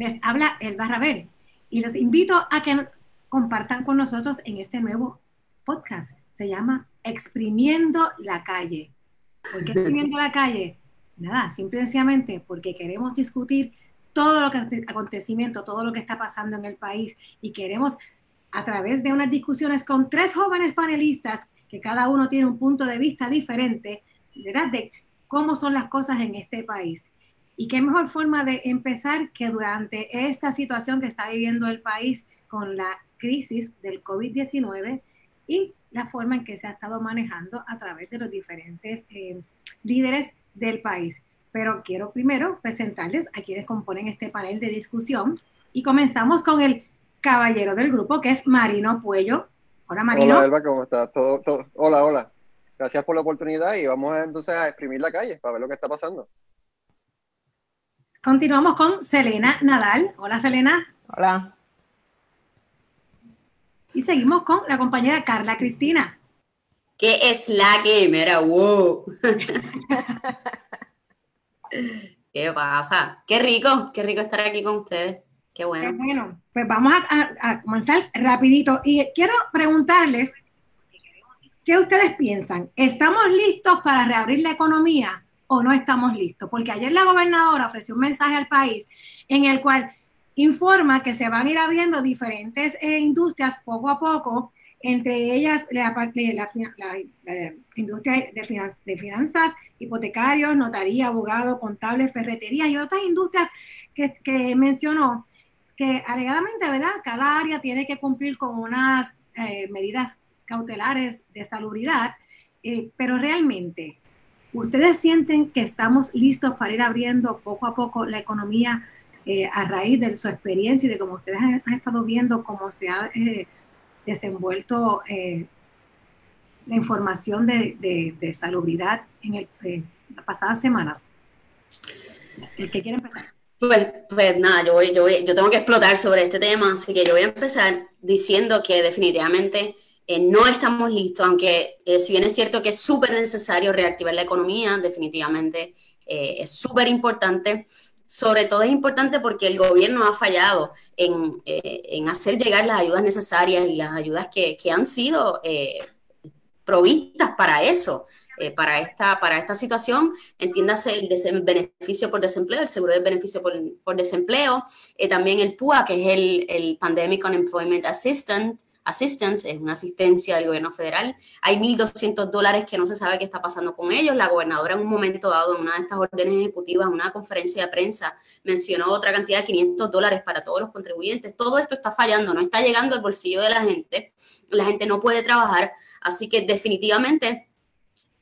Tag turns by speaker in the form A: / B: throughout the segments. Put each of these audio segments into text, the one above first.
A: Les habla El Barrabel y los invito a que compartan con nosotros en este nuevo podcast. Se llama Exprimiendo la calle. ¿Por qué exprimiendo la calle? Nada, simple y sencillamente porque queremos discutir todo lo que acontecimiento, todo lo que está pasando en el país y queremos a través de unas discusiones con tres jóvenes panelistas que cada uno tiene un punto de vista diferente, ¿verdad? De cómo son las cosas en este país. Y qué mejor forma de empezar que durante esta situación que está viviendo el país con la crisis del COVID-19 y la forma en que se ha estado manejando a través de los diferentes eh, líderes del país. Pero quiero primero presentarles a quienes componen este panel de discusión y comenzamos con el caballero del grupo, que es Marino Puello.
B: Hola, Marino. Hola, Elba, ¿cómo estás? Todo, Hola, hola. Gracias por la oportunidad y vamos entonces a exprimir la calle para ver lo que está pasando.
A: Continuamos con Selena Nadal. Hola, Selena.
C: Hola.
A: Y seguimos con la compañera Carla Cristina.
D: ¿Qué es la gamer? ¡Wow! ¿Qué pasa? Qué rico, qué rico estar aquí con ustedes. Qué bueno.
A: bueno, pues vamos a, comenzar rapidito. Y quiero preguntarles, ¿qué ustedes piensan? ¿Estamos listos para reabrir la economía o no estamos listos? Porque ayer la gobernadora ofreció un mensaje al país en el cual informa que se van a ir abriendo diferentes eh, industrias poco a poco, entre ellas la, la, industria de, finanzas, hipotecarios, notaría, abogado, contable, ferretería y otras industrias que, que mencionó que alegadamente, ¿verdad? Cada área tiene que cumplir con unas eh, medidas cautelares de salubridad, eh, pero realmente, ¿ustedes sienten que estamos listos para ir abriendo poco a poco la economía eh, a raíz de su experiencia y de cómo ustedes han, estado viendo cómo se ha desenvuelto la información de, de, salubridad en el, las pasadas semanas? El que quiere empezar.
D: Pues, pues nada, yo, voy, yo, yo tengo que explotar sobre este tema, así que yo voy a empezar diciendo que definitivamente eh, no estamos listos, aunque eh, si bien es cierto que es súper necesario reactivar la economía, definitivamente eh, es súper importante. Sobre todo es importante porque el gobierno ha fallado en, en, hacer llegar las ayudas necesarias y las ayudas que, que han sido provistas para eso. Eh, para, esta, para esta situación, entiéndase el beneficio por desempleo, el seguro de beneficio por, por desempleo, eh, también el PUA, que es el Pandemic Unemployment Assistance, Assistance, es una asistencia del gobierno federal. Hay 1.200 dólares que no se sabe qué está pasando con ellos. La gobernadora en un momento dado, en una de estas órdenes ejecutivas, en una conferencia de prensa, mencionó otra cantidad de 500 dólares para todos los contribuyentes. Todo esto está fallando, no está llegando al bolsillo de la gente. La gente no puede trabajar. Así que definitivamente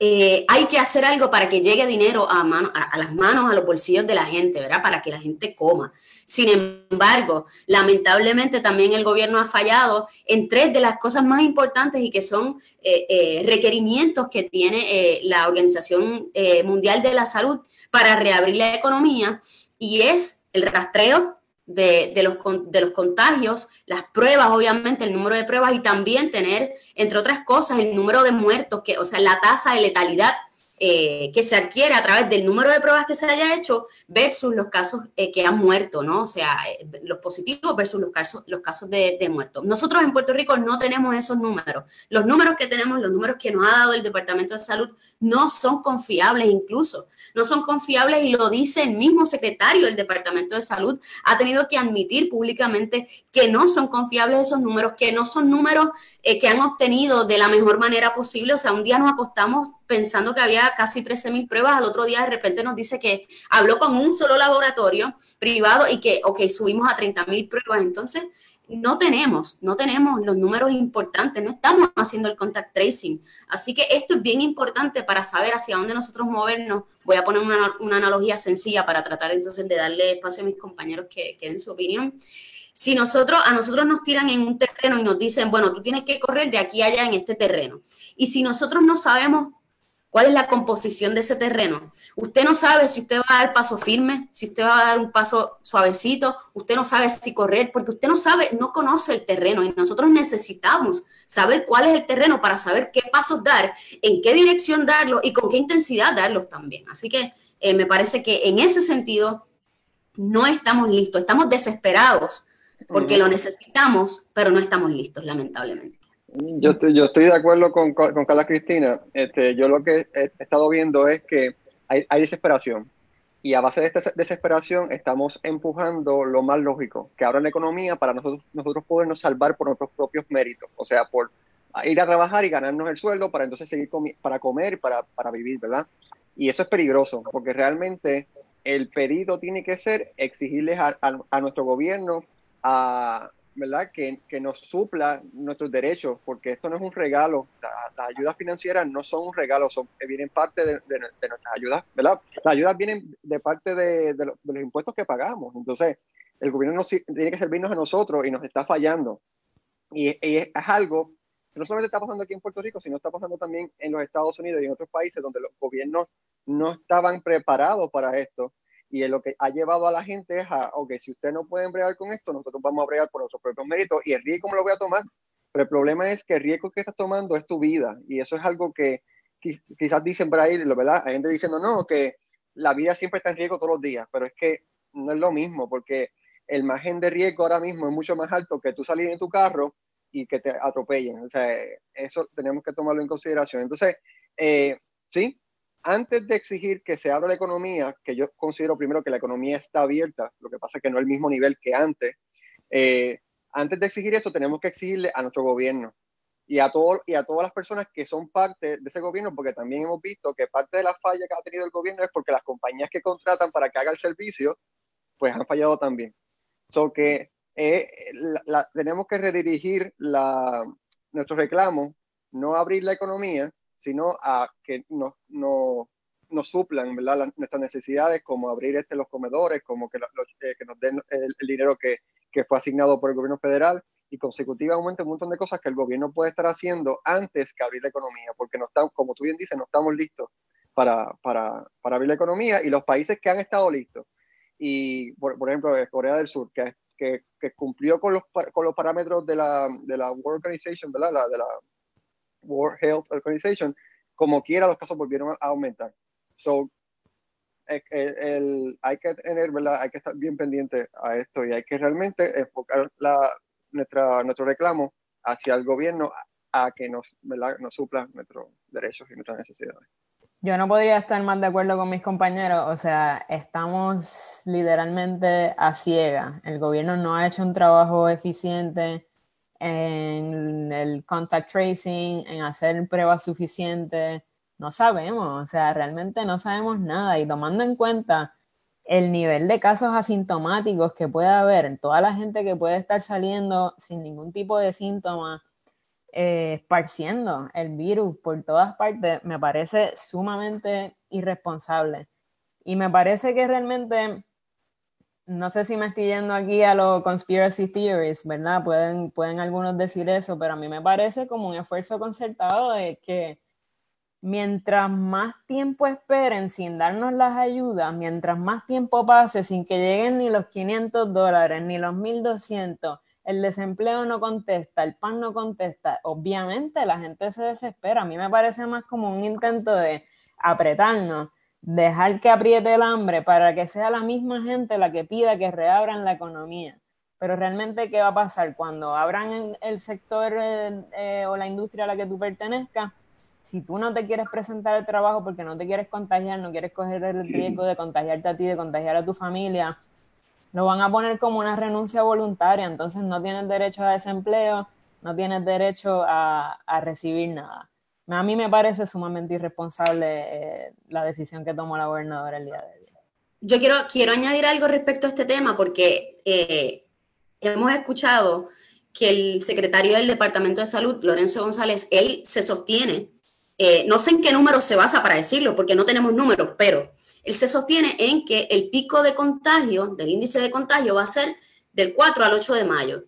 D: eh, hay que hacer algo para que llegue dinero a, a, las manos, a los bolsillos de la gente, ¿verdad? Para que la gente coma. Sin embargo, lamentablemente también el gobierno ha fallado en tres de las cosas más importantes y que son eh, eh, requerimientos que tiene la Organización Mundial de la Salud para reabrir la economía y es el rastreo de, los, de los contagios, las pruebas, obviamente, el número de pruebas y también tener, entre otras cosas, el número de muertos, que, o sea, la tasa de letalidad eh, que se adquiere a través del número de pruebas que se haya hecho versus los casos eh, que han muerto, ¿no? O sea, eh, los positivos versus los casos, los casos de, de muertos. Nosotros en Puerto Rico no tenemos esos números. Los números que tenemos, los números que nos ha dado el Departamento de Salud, no son confiables incluso. No son confiables y lo dice el mismo secretario del Departamento de Salud. Ha tenido que admitir públicamente que no son confiables esos números, que no son números que han obtenido de la mejor manera posible. O sea, un día nos acostamos pensando que había casi 13 mil pruebas, al otro día de repente nos dice que habló con un solo laboratorio privado y que, ok, subimos a 30 mil pruebas. Entonces, no tenemos, no tenemos los números importantes, no estamos haciendo el contact tracing. Así que esto es bien importante para saber hacia dónde nosotros movernos. Voy a poner una, analogía sencilla para tratar entonces de darle espacio a mis compañeros que, que den su opinión si nosotros, a nosotros nos tiran en un terreno y nos dicen, bueno, tú tienes que correr de aquí a allá en este terreno. Y si nosotros no sabemos ¿Cuál es la composición de ese terreno? Usted no sabe si usted va a dar paso firme, si usted va a dar un paso suavecito, usted no sabe si correr, porque usted no sabe, no conoce el terreno y nosotros necesitamos saber cuál es el terreno para saber qué pasos dar, en qué dirección darlo y con qué intensidad darlos también. Así que eh, me parece que en ese sentido no estamos listos, estamos desesperados porque lo necesitamos, pero no estamos listos, lamentablemente.
B: Yo estoy, yo estoy de acuerdo con, con, Carla Cristina. Este, yo lo que he, estado viendo es que hay, hay, desesperación. Y a base de esta desesperación estamos empujando lo más lógico, que abra la economía para nosotros, nosotros podernos salvar por nuestros propios méritos. O sea, por ir a trabajar y ganarnos el sueldo para entonces seguir para comer para, para vivir, ¿verdad? Y eso es peligroso, porque realmente el perito tiene que ser exigirles a, a, nuestro gobierno a, ¿verdad? Que, que, nos supla nuestros derechos, porque esto no es un regalo. las ayudas financieras no son un regalo, son, vienen parte de, de, nuestras ayudas, ¿verdad? Las ayudas vienen de parte de, los, impuestos que pagamos. Entonces, el gobierno nos, tiene que servirnos a nosotros y nos está fallando. Y, y es, algo que no solamente está pasando aquí en Puerto Rico, sino está pasando también en los Estados Unidos y en otros países donde los gobiernos no estaban preparados para esto y lo que ha llevado a la gente es a, ok, si ustedes no pueden bregar con esto, nosotros vamos a bregar por nuestros propios méritos y el riesgo me lo voy a tomar. Pero el problema es que el riesgo que estás tomando es tu vida y eso es algo que quizás dicen por ahí, ¿verdad? Hay gente diciendo, no, que la vida siempre está en riesgo todos los días, pero es que no es lo mismo porque el margen de riesgo ahora mismo es mucho más alto que tú salir en tu carro y que te atropellen. O sea, eso tenemos que tomarlo en consideración. Entonces, eh, sí, antes de exigir que se abra la economía, que yo considero primero que la economía está abierta, lo que pasa es que no es el mismo nivel que antes, eh, antes de exigir eso tenemos que exigirle a nuestro gobierno y a, todo, y a todas las personas que son parte de ese gobierno, porque también hemos visto que parte de la falla que ha tenido el gobierno es porque las compañías que contratan para que haga el servicio, pues han fallado también. So que eh, tenemos que redirigir la, nuestro reclamo, no abrir la economía, sino a que nos, no, suplan nuestras necesidades, como abrir este, los comedores, como que, eh, que nos den el, dinero que, que, fue asignado por el gobierno federal y consecutivamente un montón de cosas que el gobierno puede estar haciendo antes que abrir la economía, porque no estamos, como tú bien dices, no estamos listos para, para, para abrir la economía y los países que han estado listos, y por, por ejemplo Corea del Sur, que, que, cumplió con los, con los parámetros de la, de la World Organization, ¿verdad? De la World Health Organization, como quiera los casos volvieron a aumentar. So, el, hay que tener, ¿verdad? Hay que estar bien pendiente a esto y hay que realmente enfocar la, nuestra, nuestro reclamo hacia el gobierno a, que nos, ¿verdad? nos supla nuestros derechos y nuestras necesidades.
C: Yo no podría estar más de acuerdo con mis compañeros, o sea, estamos literalmente a ciega. El gobierno no ha hecho un trabajo eficiente en el contact tracing, en hacer pruebas suficientes, no sabemos, o sea, realmente no sabemos nada y tomando en cuenta el nivel de casos asintomáticos que puede haber en toda la gente que puede estar saliendo sin ningún tipo de síntomas, eh, esparciendo el virus por todas partes, me parece sumamente irresponsable. Y me parece que realmente no sé si me estoy yendo aquí a los conspiracy theories, ¿verdad? Pueden, pueden algunos decir eso, pero a mí me parece como un esfuerzo concertado de que mientras más tiempo esperen sin darnos las ayudas, mientras más tiempo pase sin que lleguen ni los 500 dólares ni los 1200, el desempleo no contesta, el pan no contesta, obviamente la gente se desespera. A mí me parece más como un intento de apretarnos dejar que apriete el hambre para que sea la misma gente la que pida que reabran la economía. Pero realmente, ¿qué va a pasar cuando abran el sector eh, o la industria a la que tú pertenezcas? Si tú no te quieres presentar al trabajo porque no te quieres contagiar, no quieres coger el riesgo de contagiarte a ti, de contagiar a tu familia, lo van a poner como una renuncia voluntaria. Entonces no tienes derecho a desempleo, no tienes derecho a recibir nada a mí me parece sumamente irresponsable eh, la decisión que tomó la gobernadora el día de hoy.
D: Yo quiero, quiero añadir algo respecto a este tema porque eh, hemos escuchado que el secretario del Departamento de Salud, Lorenzo González, él se sostiene, eh, no sé en qué número se basa para decirlo, porque no tenemos números, pero él se sostiene en que el pico de contagio, del índice de contagio, va a ser del 4 al 8 de mayo.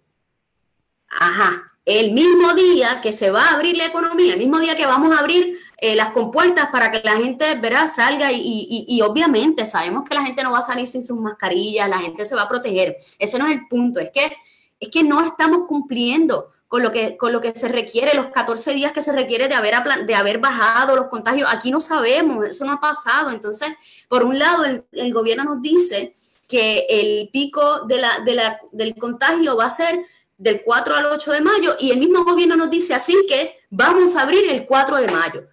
D: Ajá, el mismo día que se va a abrir la economía, el mismo día que vamos a abrir eh, las compuertas para que la gente verá, salga y, obviamente sabemos que la gente no va a salir sin sus mascarillas, la gente se va a proteger. Ese no es el punto, es que, es que no estamos cumpliendo con lo, que, con lo que se requiere, los 14 días que se requiere de haber, de haber bajado los contagios. Aquí no sabemos, eso no ha pasado. Entonces, por un lado, el, el gobierno nos dice que el pico de la, de la, del contagio va a ser del 4 al 8 de mayo y el mismo gobierno nos dice así que vamos a abrir el 4 de mayo.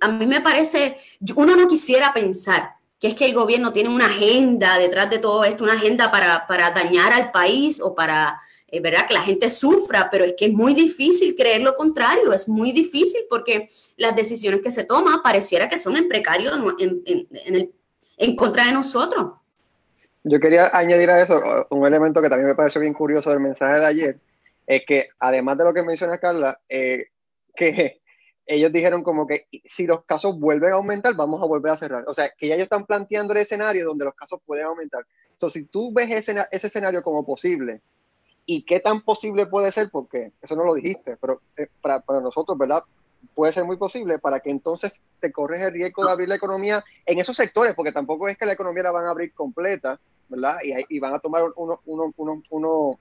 D: a mí me parece, uno no quisiera pensar que es que el gobierno tiene una agenda detrás de todo esto, una agenda para, para dañar al país o para, es verdad, que la gente sufra, pero es que es muy difícil creer lo contrario, es muy difícil porque las decisiones que se toman pareciera que son en precario en, en, en contra de nosotros.
B: Yo quería añadir a eso un elemento que también me pareció bien curioso del mensaje de ayer, es que además de lo que menciona Carla, eh, que ellos dijeron como que si los casos vuelven a aumentar, vamos a volver a cerrar. O sea, que ya ellos están planteando el escenario donde los casos pueden aumentar. Entonces, si tú ves ese, ese escenario como posible, ¿y qué tan posible puede ser? Porque eso no lo dijiste, pero eh, para, para nosotros, ¿verdad? Puede ser muy posible para que entonces te corres el riesgo de abrir la economía en esos sectores, porque tampoco es que la economía la van a abrir completa, ¿verdad? Y, van a tomar uno, uno, uno,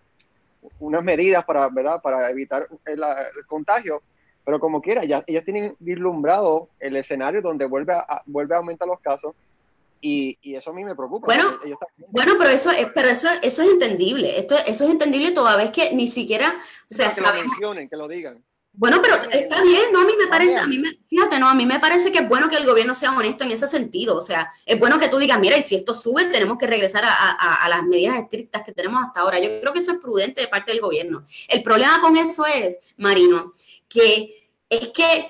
B: unas medidas para, ¿verdad? para evitar el, contagio, pero como quiera, ya ellos tienen vislumbrado el escenario donde vuelve a, vuelve a aumentar los casos y, y, eso a mí me preocupa.
D: Bueno, bueno pero eso es, pero eso, eso es entendible. Esto, eso es entendible toda vez que ni siquiera, o sea,
B: que lo mencionen, que lo digan.
D: Bueno, pero está bien, no, a mí me parece, a mí me, fíjate, no, a mí me parece que es bueno que el gobierno sea honesto en ese sentido, o sea, es bueno que tú digas, mira, y si esto sube, tenemos que regresar a, las medidas estrictas que tenemos hasta ahora. Yo creo que eso es prudente de parte del gobierno. El problema con eso es, Marino, que es que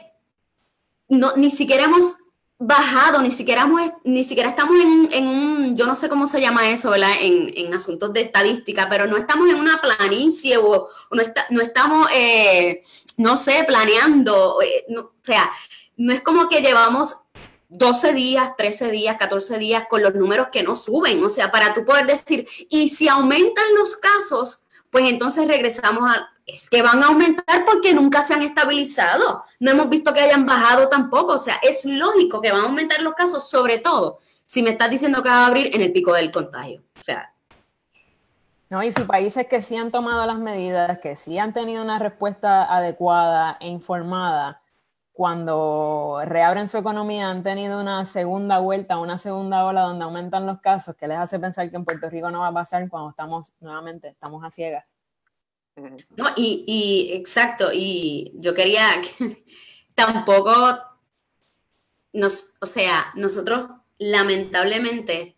D: no, ni siquiera hemos bajado, ni siquiera, ni siquiera estamos en, un, yo no sé cómo se llama eso, ¿verdad? En, asuntos de estadística, pero no estamos en una planicie o, no, estamos, eh, no sé, planeando, eh, o sea, no es como que llevamos 12 días, 13 días, 14 días con los números que no suben, o sea, para tú poder decir, y si aumentan los casos, pues entonces regresamos a, es que van a aumentar porque nunca se han estabilizado. No hemos visto que hayan bajado tampoco. O sea, es lógico que van a aumentar los casos, sobre todo si me estás diciendo que va a abrir en el pico del contagio. O sea.
C: No, y si países que sí han tomado las medidas, que sí han tenido una respuesta adecuada e informada, cuando reabren su economía han tenido una segunda vuelta, una segunda ola donde aumentan los casos, que les hace pensar que en Puerto Rico no va a pasar cuando estamos nuevamente, estamos a ciegas.
D: No, y, exacto, y yo quería tampoco nos, o sea, nosotros lamentablemente,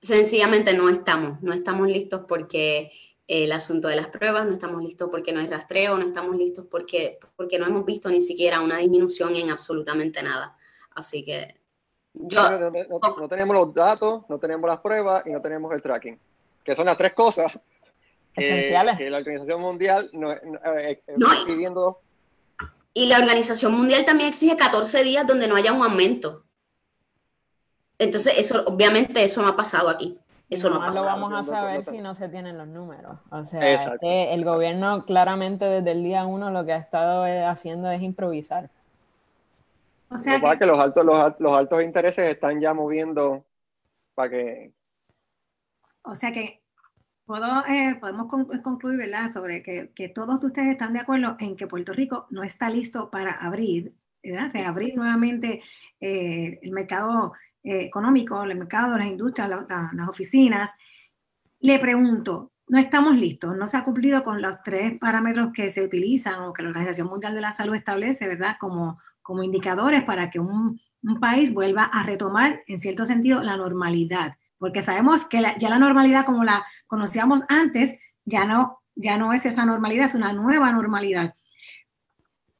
D: sencillamente no estamos, no estamos listos porque el asunto de las pruebas, no estamos listos porque no hay rastreo, no estamos listos porque, porque no hemos visto ni siquiera una disminución en absolutamente nada. Así que yo...
B: no tenemos los datos, no tenemos las pruebas y no tenemos el tracking, que son las tres cosas
C: esenciales.
B: Que la Organización Mundial no, eh, pidiendo.
D: Y la Organización Mundial también exige 14 días donde no haya un aumento. Entonces, eso, obviamente, eso no ha pasado aquí. Eso no, ha pasado.
C: lo vamos a saber si no se tienen los números. O sea, este, el gobierno claramente desde el día uno lo que ha estado eh, haciendo es improvisar.
B: O sea, que, que los altos, los, los altos intereses están ya moviendo para que.
A: O sea que eh, podemos concluir, ¿verdad?, sobre que, todos ustedes están de acuerdo en que Puerto Rico no está listo para abrir, ¿verdad?, reabrir nuevamente eh, el mercado eh, económico, el mercado, las industrias, las oficinas. Le pregunto, no estamos listos, no se ha cumplido con los tres parámetros que se utilizan o que la Organización Mundial de la Salud establece, ¿verdad?, como, como indicadores para que un, un país vuelva a retomar, en cierto sentido, la normalidad porque sabemos que ya la normalidad como la conocíamos antes, ya no, ya no es esa normalidad, es una nueva normalidad.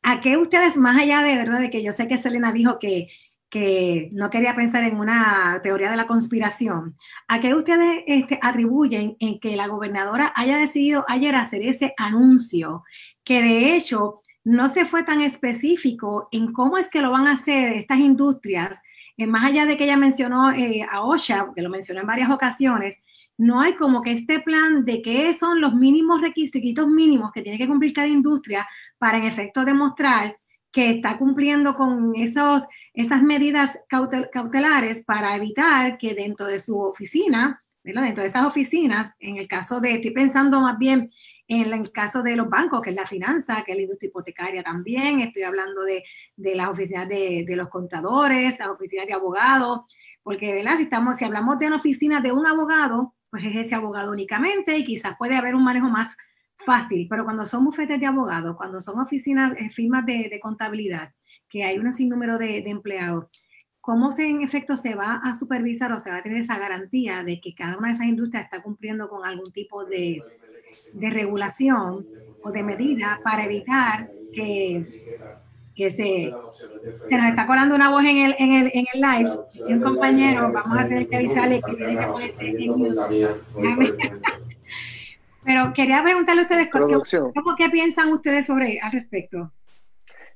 A: ¿A qué ustedes, más allá de verdad, de que yo sé que Selena dijo que, que no quería pensar en una teoría de la conspiración, ¿a qué ustedes este, atribuyen en que la gobernadora haya decidido ayer hacer ese anuncio, que de hecho no se fue tan específico en cómo es que lo van a hacer estas industrias eh, más allá de que ella mencionó eh, a OSHA, que lo mencionó en varias ocasiones, no hay como que este plan de qué son los mínimos requisitos mínimos que tiene que cumplir cada industria para en efecto demostrar que está cumpliendo con esos, esas medidas cautelares para evitar que dentro de su oficina, dentro de esas oficinas, en el caso de, estoy pensando más bien en el caso de los bancos, que es la finanza, que es la industria hipotecaria también, estoy hablando de, las oficinas de, los contadores, las oficinas de abogados, porque ¿verdad? Si, estamos, si hablamos de una oficina de un abogado, pues es ese abogado únicamente y quizás puede haber un manejo más fácil, pero cuando son bufetes de abogados, cuando son oficinas, eh, firmas de, contabilidad, que hay un sinnúmero de, de empleados, ¿cómo se, en efecto se va a supervisar o se va a tener esa garantía de que cada una de esas industrias está cumpliendo con algún tipo de, regulación o de medida para evitar que, que se, se nos está colando una voz en el, en el, en el live y un compañero, vamos a tener que avisarle que tiene que ponerse Pero quería preguntarle a ustedes, ¿cómo, ¿qué piensan ustedes sobre al respecto?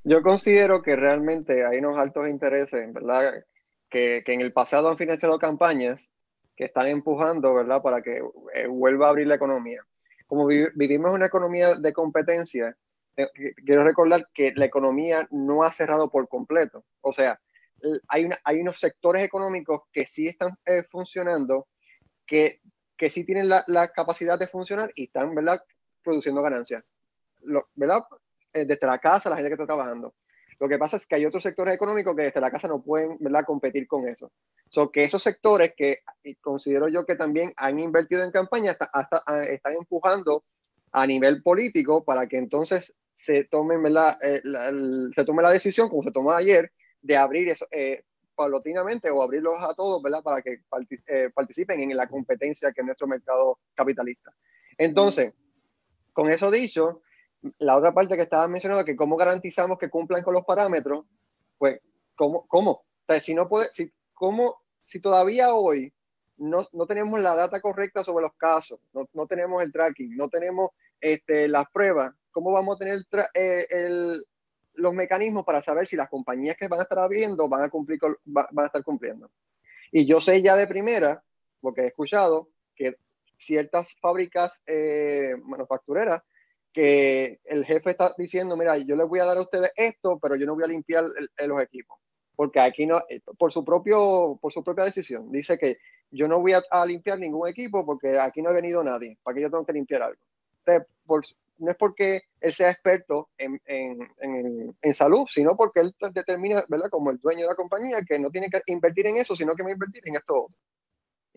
B: Yo considero que realmente hay unos altos intereses, ¿verdad? Que, que en el pasado han financiado campañas que están empujando, ¿verdad? Para que eh, vuelva a abrir la economía. Como vivimos una economía de competencia, eh, quiero recordar que la economía no ha cerrado por completo. O sea, hay, hay unos sectores económicos que sí están eh, funcionando, que, que sí tienen la, la, capacidad de funcionar y están, ¿verdad?, produciendo ganancias. ¿Verdad? Eh, desde la casa, la gente que está trabajando. Lo que pasa es que hay otros sectores económicos que desde la casa no pueden ¿verdad? competir con eso. So que esos sectores que considero yo que también han invertido en campaña hasta, ah, están empujando a nivel político para que entonces se ¿verdad? Eh, la, se tome la decisión, como se tomó ayer, de abrir eso eh, paulatinamente o abrirlos a todos ¿verdad? para que participen en la competencia que es nuestro mercado capitalista. Entonces, con eso dicho, la otra parte que estaba mencionando, que cómo garantizamos que cumplan con los parámetros, pues, ¿cómo? cómo? O sea, si no puede, si, ¿cómo, si todavía hoy no, no, tenemos la data correcta sobre los casos, no, no tenemos el tracking, no tenemos este, las pruebas, ¿cómo vamos a tener eh, el, los mecanismos para saber si las compañías que van a estar abriendo van a, cumplir van a estar cumpliendo? Y yo sé ya de primera, porque he escuchado que ciertas fábricas eh, manufactureras que el jefe está diciendo, mira, yo les voy a dar a ustedes esto, pero yo no voy a limpiar los equipos, porque aquí no, eh, por su, propio, por su propia decisión, dice que yo no voy a, limpiar ningún equipo porque aquí no ha venido nadie, para que yo tengo que limpiar algo. No es porque él sea experto en, en, en, salud, sino porque él determina, ¿verdad? Como el dueño de la compañía, que no tiene que invertir en eso, sino que va a invertir en esto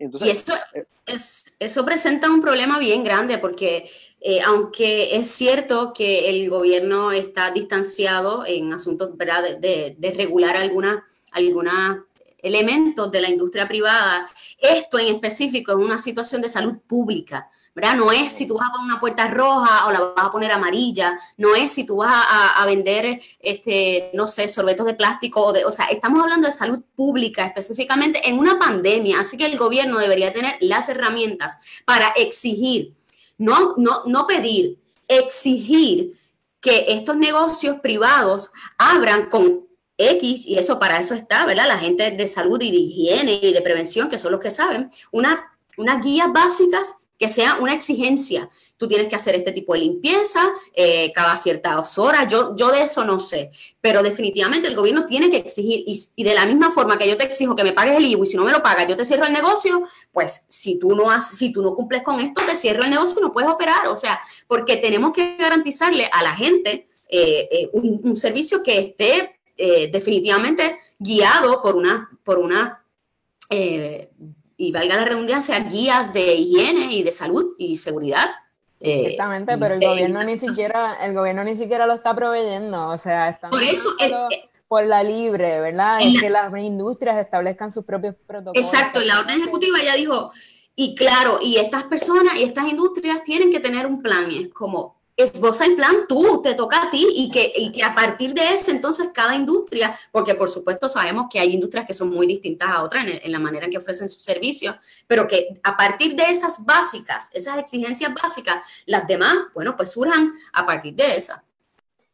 D: y esto, eh, es, eso presenta un problema bien grande porque eh, aunque es cierto que el gobierno está distanciado en asuntos ¿verdad? De, de, regular algunos alguna elementos de la industria privada, esto en específico es una situación de salud pública. ¿verdad? No es si tú vas a poner una puerta roja o la vas a poner amarilla, no es si tú vas a, vender, este, no sé, sorbetos de plástico, o, de, o sea, estamos hablando de salud pública específicamente en una pandemia, así que el gobierno debería tener las herramientas para exigir, no, no, no pedir, exigir que estos negocios privados abran con X, y eso para eso está, ¿verdad? La gente de salud y de higiene y de prevención, que son los que saben, una, unas guías básicas que sea una exigencia. Tú tienes que hacer este tipo de limpieza eh, cada ciertas horas. Yo, yo de eso no sé, pero definitivamente el gobierno tiene que exigir y, de la misma forma que yo te exijo que me pagues el IVU y si no me lo pagas yo te cierro el negocio, pues si tú no has, si tú no cumples con esto te cierro el negocio y no puedes operar. O sea, porque tenemos que garantizarle a la gente eh, eh, un, servicio que esté definitivamente guiado por una, por una y valga la redundancia, guías de higiene y de salud y seguridad.
C: Eh, Exactamente, pero el gobierno ni siquiera, el gobierno ni siquiera lo está proveyendo, o sea, están
D: por eso
C: por la libre, ¿verdad? Es que las industrias establezcan sus propios protocolos.
D: Exacto, la orden ejecutiva ya dijo, y claro, y estas personas y estas industrias tienen que tener un plan, es como esboza el plan tú, te toca a ti y que, y que a partir de ese entonces cada industria, porque por supuesto sabemos que hay industrias que son muy distintas a otras en, la manera en que ofrecen sus servicios, pero que a partir de esas básicas, esas exigencias básicas, las demás, bueno, pues surjan a partir de esas.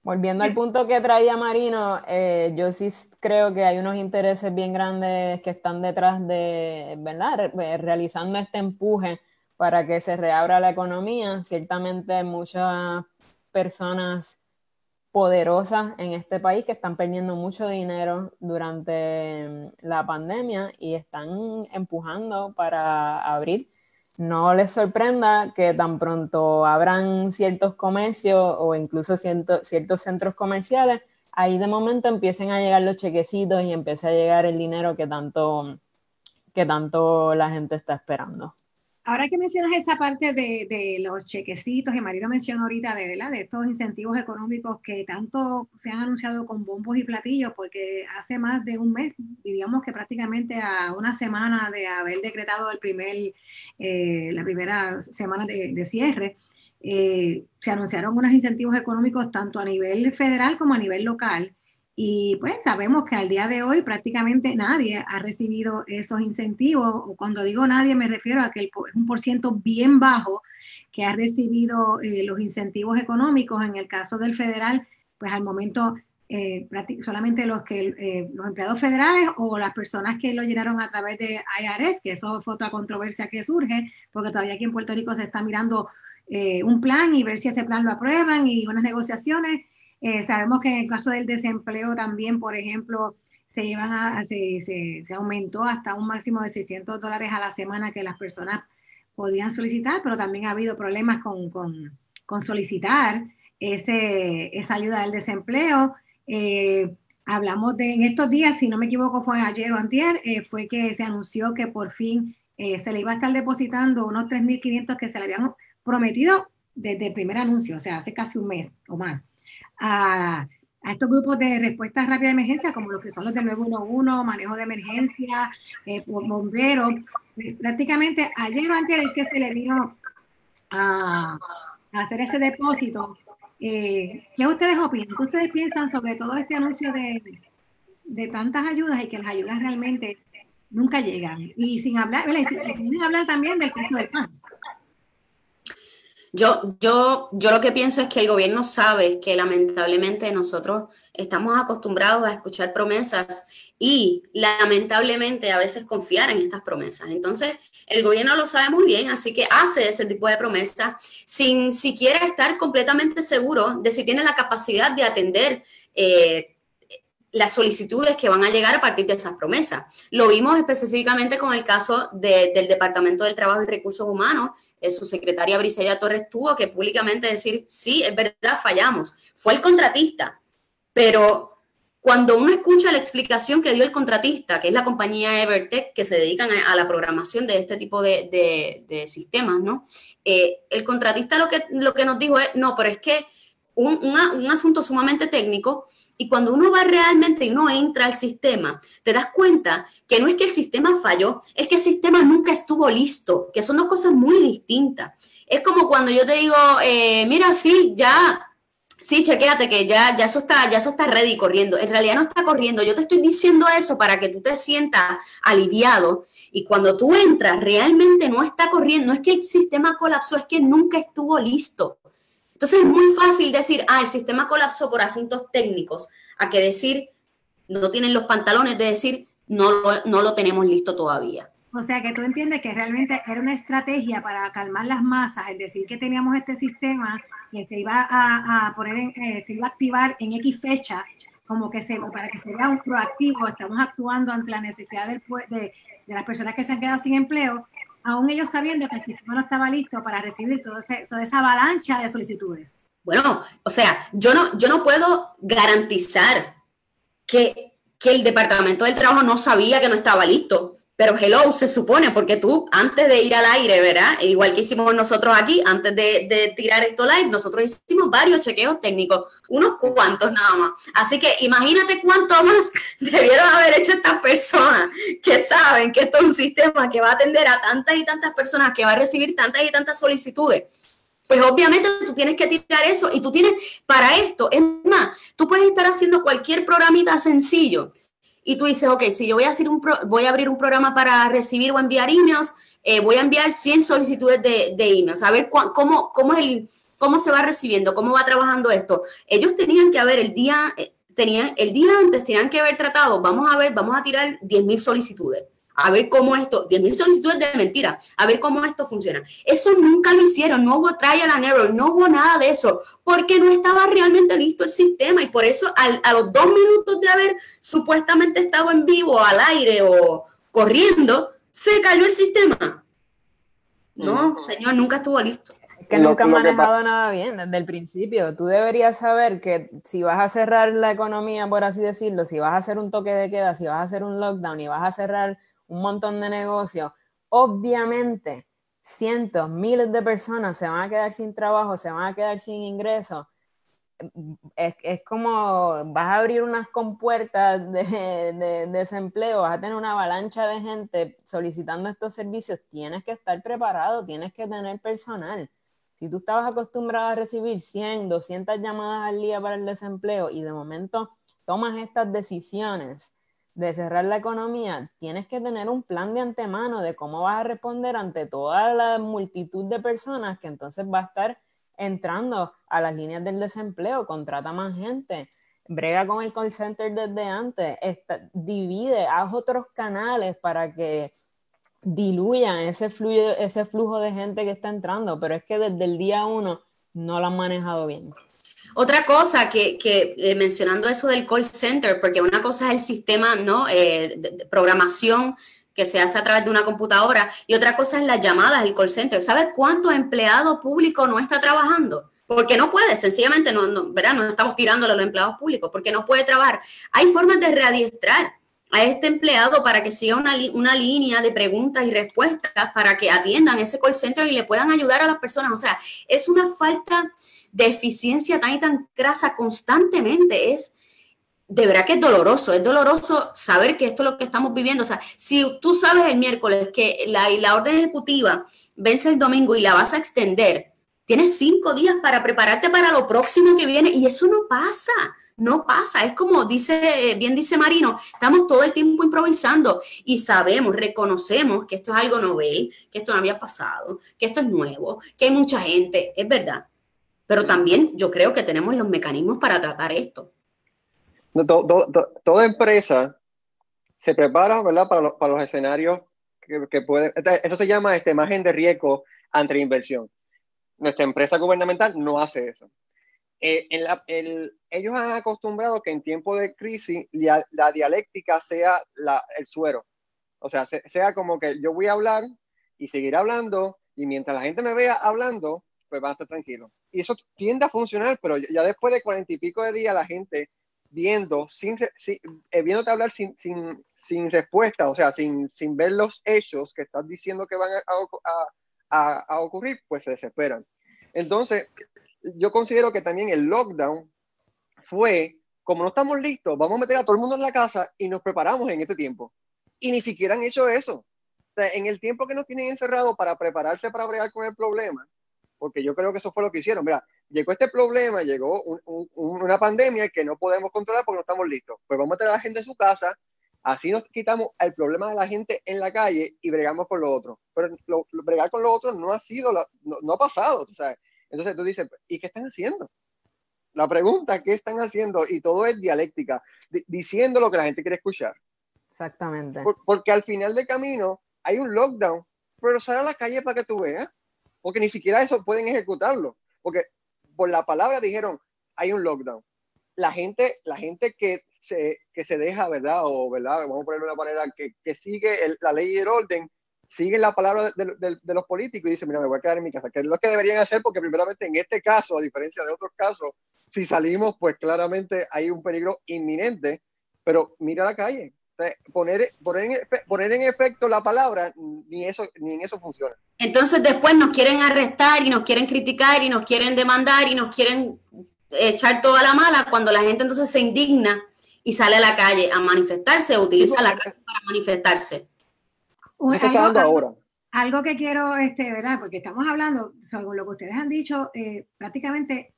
C: Volviendo al punto que traía Marino, eh, yo sí creo que hay unos intereses bien grandes que están detrás de, ¿verdad? realizando este empuje para que se reabra la economía. Ciertamente muchas personas poderosas en este país que están perdiendo mucho dinero durante mm, la pandemia y están empujando para abrir. No les sorprenda que tan pronto abran ciertos comercios o incluso ciertos centros comerciales, ahí de momento empiecen a llegar los chequecitos y empiece a llegar el dinero que tanto, que tanto la gente está esperando.
A: Ahora que mencionas esa parte de, los chequecitos, y Marino mencionó ahorita de, estos incentivos económicos que tanto se han anunciado con bombos y platillos, porque hace más de un mes, diríamos que prácticamente a una semana de haber decretado el primer, eh, la primera semana de, cierre, eh, se anunciaron unos incentivos económicos tanto a nivel federal como a nivel local y pues sabemos que al día de hoy prácticamente nadie ha recibido esos incentivos, o cuando digo nadie me refiero a que es un por bien bajo que ha recibido eh, los incentivos económicos. En el caso del federal, pues al momento eh, solamente los, que, eh, los empleados federales o las personas que lo llenaron a través de IRS, que eso fue otra controversia que surge, porque todavía aquí en Puerto Rico se está mirando un plan y ver si ese plan lo aprueban y unas negociaciones eh, sabemos que en el caso del desempleo también, por ejemplo, se, llevan a, se, se, aumentó hasta un máximo de 600 dólares a la semana que las personas podían solicitar, pero también ha habido problemas con, con, con solicitar ese, esa ayuda del desempleo. Eh, hablamos de, en estos días, si no me equivoco, fue ayer o antier, eh, fue que se anunció que por fin se le iba a estar depositando unos 3.500 que se le habían prometido desde el primer anuncio, o sea, hace casi un mes o más a, estos grupos de respuesta rápida de emergencia, como los que son los de 911, manejo de emergencia, eh, bomberos. Prácticamente ayer o antes es que se le vino a, hacer ese depósito. Eh, ¿Qué ustedes opinan? ¿Qué ustedes piensan sobre todo este anuncio de, de tantas ayudas y que las ayudas realmente nunca llegan? Y sin hablar, sin hablar también del caso del pan.
D: Yo, yo, yo lo que pienso es que el gobierno sabe que lamentablemente nosotros estamos acostumbrados a escuchar promesas y lamentablemente a veces confiar en estas promesas. Entonces, el gobierno lo sabe muy bien, así que hace ese tipo de promesas sin siquiera estar completamente seguro de si tiene la capacidad de atender. Eh, las solicitudes que van a llegar a partir de esas promesas. Lo vimos específicamente con el caso del Departamento del Trabajo y Recursos Humanos. Eh, su secretaria Briseida Torres tuvo que públicamente decir, sí, es verdad, fallamos. Fue el contratista, pero cuando uno escucha la explicación que dio el contratista, que es la compañía Evertech, que se dedican a, la programación de este tipo de, sistemas, ¿no? Eh, el contratista lo que, lo que nos dijo es, no, pero es que un, un asunto sumamente técnico y cuando uno va realmente y uno entra al sistema, te das cuenta que no es que el sistema falló, es que el sistema nunca estuvo listo, que son dos cosas muy distintas. Es como cuando yo te digo, eh, mira, sí, ya, sí, chequéate que ya, ya, eso está, ya eso está ready corriendo. En realidad no está corriendo. Yo te estoy diciendo eso para que tú te sientas aliviado. Y cuando tú entras, realmente no está corriendo. No es que el sistema colapsó, es que nunca estuvo listo. Entonces es muy fácil decir, ah, el sistema colapsó por asuntos técnicos, a que decir, no tienen los pantalones de decir, no lo, no lo tenemos listo todavía.
A: O sea, que tú entiendes que realmente era una estrategia para calmar las masas, es decir, que teníamos este sistema que se iba a, poner, eh, se iba a activar en X fecha, como que se, para que se vea un proactivo, estamos actuando ante la necesidad del, de, de las personas que se han quedado sin empleo, aún ellos sabiendo que el sistema no estaba listo para recibir toda esa avalancha de solicitudes.
D: Bueno, o sea, yo no, yo no puedo garantizar que, que el Departamento del Trabajo no sabía que no estaba listo. Pero hello, se supone, porque tú antes de ir al aire, ¿verdad? Igual que hicimos nosotros aquí, antes de, tirar esto live, nosotros hicimos varios chequeos técnicos, unos cuantos nada más. Así que imagínate cuánto más debieron haber hecho estas personas que saben que esto es un sistema que va a atender a tantas y tantas personas, que va a recibir tantas y tantas solicitudes. Pues obviamente tú tienes que tirar eso y tú tienes para esto, es más, tú puedes estar haciendo cualquier programita sencillo y tú dices, ok, si yo voy a, hacer un voy a abrir un programa para recibir o enviar emails, eh, voy a enviar 100 solicitudes de, de emails, a ver cómo, cómo, es el, cómo se va recibiendo, cómo va trabajando esto. Ellos tenían que haber el día, eh, tenían, el día antes, tenían que haber tratado, vamos a ver, vamos a tirar 10.000 solicitudes a ver cómo esto, 10.000 solicitudes de mentira, a ver cómo esto funciona. Eso nunca lo hicieron, no hubo trial and error, no hubo nada de eso, porque no estaba realmente listo el sistema y por eso a los dos minutos de haber supuestamente estado en vivo, al aire o corriendo, se cayó el sistema. No, señor, nunca estuvo listo.
C: Es que nunca ha manejado nada bien desde el principio. Tú deberías saber que si vas a cerrar la economía, por así decirlo, si vas a hacer un toque de queda, si vas a hacer un lockdown y vas a cerrar un montón de negocios. Obviamente, cientos, miles de personas se van a quedar sin trabajo, se van a quedar sin ingresos, es, es, como vas a abrir unas compuertas de, de, desempleo, vas a tener una avalancha de gente solicitando estos servicios, tienes que estar preparado, tienes que tener personal. Si tú estabas acostumbrado a recibir 100, 200 llamadas al día para el desempleo y de momento tomas estas decisiones de cerrar la economía, tienes que tener un plan de antemano de cómo vas a responder ante toda la multitud de personas que entonces va a estar entrando a las líneas del desempleo, contrata más gente, brega con el call center desde antes, divide, haz otros canales para que diluyan ese, ese flujo de gente que está entrando, pero es que desde el día uno no lo han manejado bien.
D: Otra cosa que, eh, mencionando eso del call center, porque una cosa es el sistema, ¿no? Eh, de programación que se hace a través de una computadora y otra cosa es las llamadas, el call center. ¿Sabes cuánto empleado público no está trabajando? Porque no puede, sencillamente, no, no, ¿verdad? no estamos tirándole a los empleados públicos, porque no puede trabajar. Hay formas de readiestrar a este empleado para que siga una, una línea de preguntas y respuestas para que atiendan ese call center y le puedan ayudar a las personas. O sea, es una falta de eficiencia tan y tan grasa constantemente. Es de verdad que es doloroso, es doloroso saber que esto es lo que estamos viviendo. O sea, si tú sabes el miércoles que la, la orden ejecutiva vence el domingo y la vas a extender, tienes cinco días para prepararte para lo próximo que viene y eso no pasa, no pasa. Es como dice, bien dice Marino, estamos todo el tiempo improvisando y sabemos, reconocemos que esto es algo novel, que esto no había pasado, que esto es nuevo, que hay mucha gente, es verdad. Pero también yo creo que tenemos los mecanismos para tratar esto
B: toda empresa se prepara, ¿verdad? Para, para los escenarios que, que pueden. Eso se llama este, margen de riesgo ante inversión. Nuestra empresa gubernamental no hace eso. Eh, ellos han acostumbrado que en tiempo de crisis la, la dialéctica sea el suero. O sea, sea como que yo voy a hablar y seguir hablando y mientras la gente me vea hablando, pues van a estar tranquilos. Y eso tiende a funcionar, pero ya después de cuarenta y pico de días la gente viendo, sin, sin eh, viéndote hablar sin, sin, sin, respuesta, o sea, sin, sin ver los hechos que estás diciendo que van a, a, a, ocurrir, pues se desesperan. Entonces, yo considero que también el lockdown fue, como no estamos listos, vamos a meter a todo el mundo en la casa y nos preparamos en este tiempo. Y ni siquiera han hecho eso. O sea, en el tiempo que nos tienen encerrado para prepararse para bregar con el problema, porque yo creo que eso fue lo que hicieron. Mira, llegó este problema, llegó una pandemia que no podemos controlar porque no estamos listos. Pues vamos a tener a la gente en su casa, así nos quitamos el problema de la gente en la calle y bregamos con lo otro. Pero lo, bregar con lo otro no ha sido, no, ha pasado, ¿sabes? Entonces tú dices, ¿y qué están haciendo? La pregunta, ¿qué están haciendo? Y todo es dialéctica, diciendo lo que la gente quiere escuchar.
C: Exactamente.
B: porque al final del camino hay un lockdown, pero sale a la calle para que tú veas, porque ni siquiera eso pueden ejecutarlo. Porque por la palabra dijeron, hay un lockdown. La gente, la gente que se, que se deja, ¿verdad? O, ¿verdad? Vamos a ponerlo de una manera que, que sigue la ley y el orden, sigue la palabra de, los políticos y dice, mira, me voy a quedar en mi casa, que es lo que deberían hacer, porque primeramente en este caso, a diferencia de otros casos, si salimos, pues claramente hay un peligro inminente, pero mira la calle, poner, poner, en, poner en efecto la palabra, ni, eso, ni en eso funciona.
D: Entonces después nos quieren arrestar y nos quieren criticar y nos quieren demandar y nos quieren echar toda la mala cuando la gente entonces se indigna y sale a la calle a manifestarse, utiliza la calle para manifestarse.
A: algo, ahora. Algo que quiero, este, ¿verdad? Porque estamos hablando, según lo que ustedes han dicho, eh, prácticamente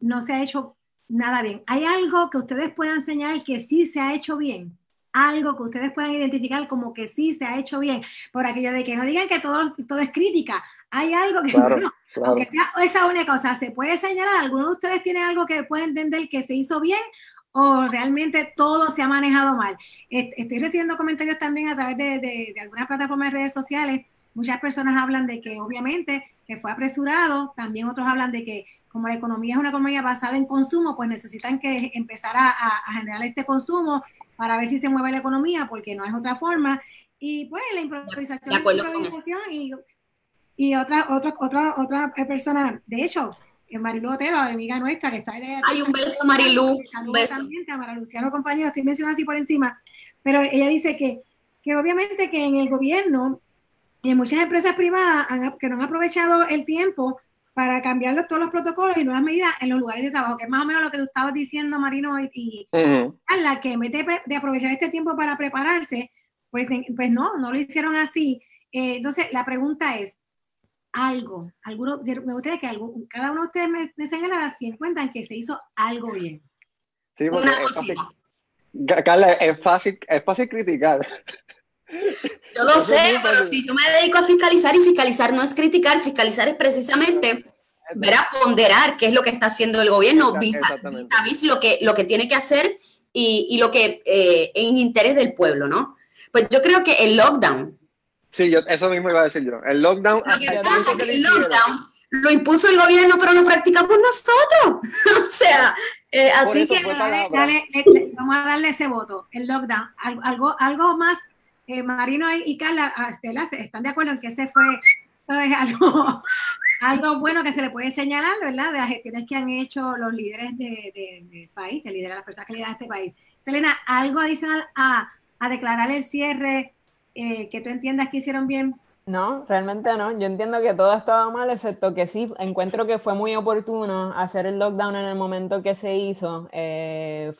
A: no se ha hecho nada bien. ¿Hay algo que ustedes puedan enseñar que sí se ha hecho bien? Algo que ustedes puedan identificar como que sí se ha hecho bien, por aquello de que no digan que todo, todo es crítica, hay algo que, no, aunque sea esa única cosa, ¿se puede señalar? ¿Alguno de ustedes tiene algo que puede entender que se hizo bien o realmente todo se ha manejado mal? Estoy recibiendo comentarios también a través de, de, de algunas plataformas de redes sociales, muchas personas hablan de que obviamente que fue apresurado, también otros hablan de que como la economía es una economía basada en consumo, pues necesitan que empezar a, a generar este consumo para ver si se mueve la economía, porque no es otra forma. Y pues la improvisación, la improvisación y, y otra, otra, otra, otra persona, de hecho, Marilu Otero, amiga nuestra, que está
D: ahí. Hay un beso, Marilu.
A: Un beso. También, a Luciano, compañero, estoy mencionando así por encima, pero ella dice que, que obviamente que en el gobierno Y muchas empresas privadas que no han aprovechado el tiempo para cambiar todos los protocolos y nuevas medidas en los lugares de trabajo, que es más o menos lo que tú estabas diciendo, Marino, y, y la que mete de aprovechar este tiempo para prepararse, pues, pues no, no lo hicieron así. Eh, entonces, la pregunta es, algo, alguno, me gustaría que algo, cada uno de ustedes me, me señalara si encuentran que se hizo algo bien.
B: Sí, porque es fácil, Carla, es fácil, es fácil criticar.
D: Yo lo sé, pero si yo me dedico a fiscalizar y fiscalizar no es criticar, fiscalizar es precisamente ver a ponderar qué es lo que está haciendo el gobierno, vis, lo que, lo que tiene que hacer y, y lo que eh, en interés del pueblo, ¿no? Pues yo creo que el lockdown.
B: Sí, yo, eso mismo iba a decir yo. El lockdown.
D: Lo el lockdown lo impuso el gobierno, pero lo practicamos nosotros. o sea, eh, así que
A: vamos a darle ese voto, el lockdown. Algo, algo más eh, Marino y Carla, ah, Estela, están de acuerdo en que ese fue algo, bueno que se le puede señalar, ¿verdad? De las gestiones que han hecho los líderes del país, que lideran las personas que lideran este país. Selena, ¿algo adicional a, declarar el cierre eh, que tú entiendas que hicieron bien?
C: No, realmente no. Yo entiendo que todo estaba mal, excepto que sí, encuentro que fue muy oportuno hacer el lockdown en el momento que se hizo. Eh,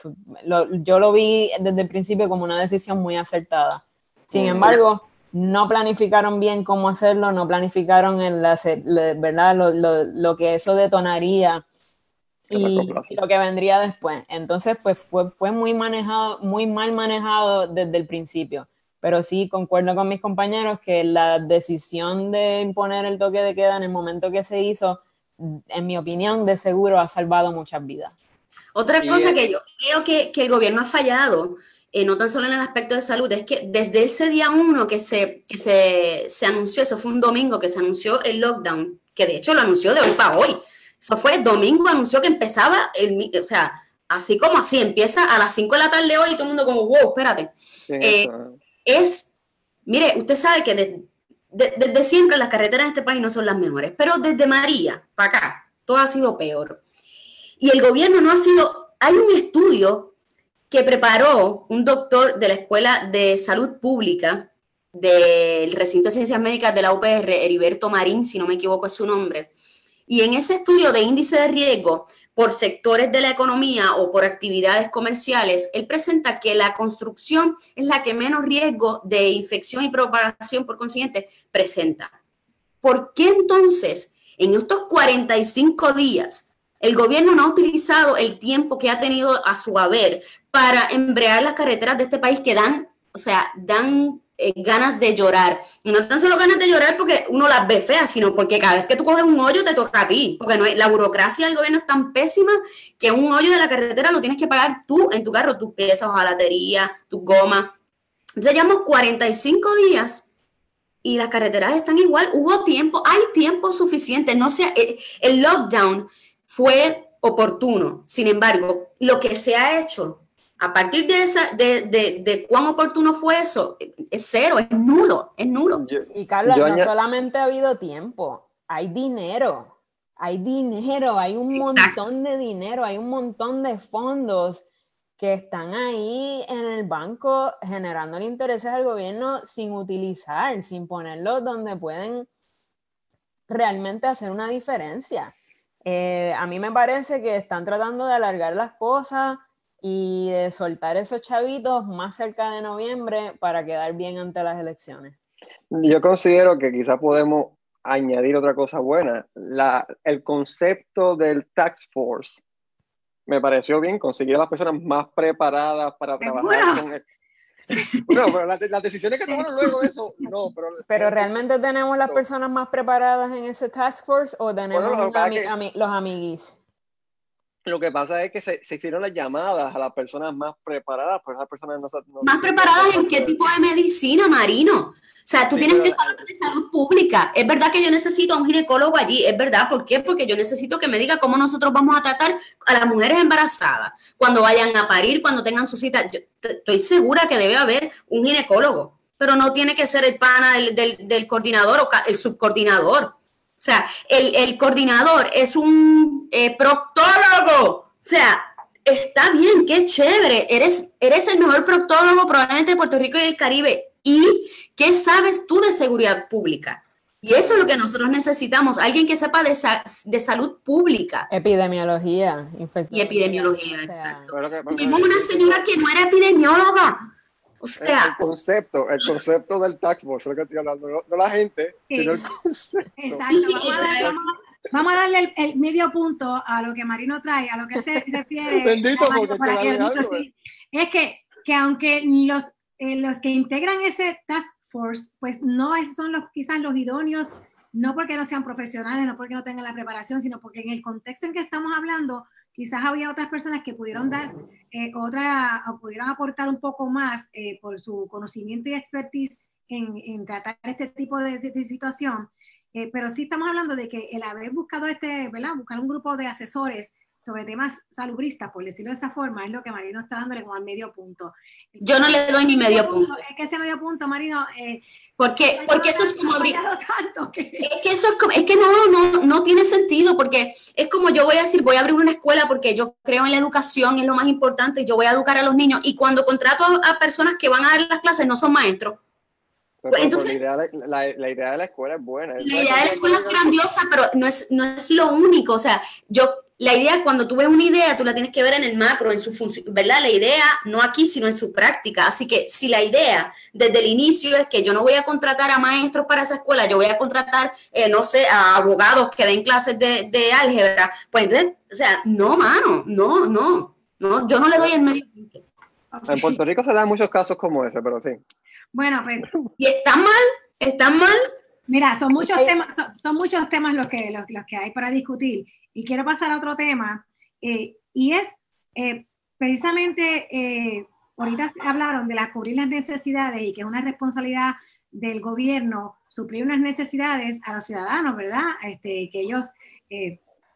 C: yo lo vi desde el principio como una decisión muy acertada. Sin embargo, no planificaron bien cómo hacerlo, no planificaron en la, ¿verdad? Lo, que eso detonaría y, lo que vendría después. Entonces, pues fue, fue muy manejado, muy mal manejado desde el principio. Pero sí concuerdo con mis compañeros que la decisión de imponer el toque de queda en el momento que se hizo, en mi opinión, de seguro ha salvado muchas vidas.
D: Otra cosa que yo creo que, que el gobierno ha fallado eh, no tan solo en el aspecto de salud, es que desde ese día uno que, se, que se, se, anunció, eso fue un domingo que se anunció el lockdown, que de hecho lo anunció de hoy para hoy. Eso fue domingo, anunció que empezaba, el, o sea, así como así, empieza a las 5 de la tarde hoy y todo el mundo como, wow, espérate. Eh, es, mire, usted sabe que desde siempre las carreteras en este país no son las mejores, pero desde María para acá, todo ha sido peor. Y el gobierno no ha sido, hay un estudio que preparó un doctor de la Escuela de Salud Pública del recinto de ciencias médicas de la UPR, Heriberto Marín, si no me equivoco es su nombre. Y en ese estudio de índice de riesgo por sectores de la economía o por actividades comerciales, él presenta que la construcción es la que menos riesgo de infección y propagación por consiguiente presenta. ¿Por qué entonces en estos 45 días el gobierno no ha utilizado el tiempo que ha tenido a su haber para embrear las carreteras de este país que dan, o sea, dan eh, ganas de llorar. No tan solo ganas de llorar porque uno las ve feas, sino porque cada vez que tú coges un hoyo te toca a ti. Porque no la burocracia del gobierno es tan pésima que un hoyo de la carretera lo tienes que pagar tú en tu carro, tus piezas, hojalatería, tu goma. Entonces llevamos 45 días y las carreteras están igual. Hubo tiempo, hay tiempo suficiente. No sea, eh, el lockdown fue oportuno. Sin embargo, lo que se ha hecho a partir de, esa, de, de, cuán oportuno fue eso, es cero, es nulo, es nulo.
C: y Carla, no solamente ha habido tiempo, hay dinero, hay dinero, hay un montón de dinero, hay un montón de fondos que están ahí en el banco generando intereses al gobierno sin utilizar, sin ponerlos donde pueden realmente hacer una diferencia. Eh, a mí me parece que están tratando de alargar las cosas y de soltar esos chavitos más cerca de noviembre para quedar bien ante las elecciones.
B: Yo considero que quizá podemos añadir otra cosa buena. La, el concepto del tax force me pareció bien, conseguir a las personas más preparadas para trabajar con el, no, pero las, decisiones que tomaron luego de eso, no. Pero,
C: pero realmente tenemos las personas más preparadas en ese task force o tenemos los amiguis.
B: Lo que pasa es que se, hicieron las llamadas a las personas más preparadas, pero esas personas no,
D: ¿Más preparadas en qué tipo de medicina, Marino? O sea, tú tienes que saber de salud pública. Es verdad que yo necesito a un ginecólogo allí, es verdad. ¿Por qué? Porque yo necesito que me diga cómo nosotros vamos a tratar a las mujeres embarazadas, cuando vayan a parir, cuando tengan su cita. Yo estoy segura que debe haber un ginecólogo, pero no tiene que ser el pana del, coordinador o el subcoordinador. O sea, el, coordinador es un eh, proctólogo. O sea, está bien, qué chévere. Eres, eres el mejor proctólogo probablemente de Puerto Rico y del Caribe. ¿Y qué sabes tú de seguridad pública? Y eso es lo que nosotros necesitamos, alguien que sepa de, de salud pública.
C: Epidemiología.
D: Y epidemiología, exacto. Tuvimos una señora que no era epidemióloga. O sea,
B: el, concepto, el concepto del tax es lo que estoy hablando, no, la gente, sino el concepto.
A: Exacto. vamos, a darle, el, medio punto a lo que Marino trae, a lo que se refiere.
B: Bendito, porque para que algo,
A: sí. Es que, que aunque los, eh, los que integran ese task force, pues no son los, quizás los idóneos, no porque no sean profesionales, no porque no tengan la preparación, sino porque en el contexto en que estamos hablando, quizás había otras personas que pudieron dar eh, otra, o pudieron aportar un poco más eh, por su conocimiento y expertise en, en tratar este tipo de, situación. Eh, pero sí estamos hablando de que el haber buscado este, ¿verdad? Buscar un grupo de asesores sobre temas salubristas, por decirlo de esa forma, es lo que Marino está dándole como al medio punto.
D: Yo no le doy ni medio punto.
A: Es que ese medio punto, Marino, eh,
D: porque, porque eso es como abrir. Es que eso es, es que no, no, no tiene sentido, porque es como yo voy a decir, voy a abrir una escuela porque yo creo en la educación, es lo más importante, y yo voy a educar a los niños, y cuando contrato a personas que van a dar las clases no son maestros.
B: Pues entonces, la, idea de, la, la, idea de la escuela es buena.
D: La idea de la escuela es grandiosa, pero no es, no es lo único. O sea, yo la idea, cuando tú ves una idea, tú la tienes que ver en el macro, en su función, ¿verdad? La idea no aquí, sino en su práctica. Así que si la idea desde el inicio es que yo no voy a contratar a maestros para esa escuela, yo voy a contratar, eh, no sé, a abogados que den clases de, de, álgebra, pues entonces, o sea, no, mano, no, no, no, yo no le doy el medio.
B: En Puerto Rico se dan muchos casos como ese, pero sí.
A: Bueno, pues.
D: ¿Y están mal? ¿Están mal?
A: Mira, son muchos temas, son, muchos temas los que, los, los que hay para discutir. Y quiero pasar a otro tema, eh, y es eh, precisamente, eh, ahorita hablaron de la cubrir las necesidades y que es una responsabilidad del gobierno suplir unas necesidades a los ciudadanos, ¿verdad? Este, que ellos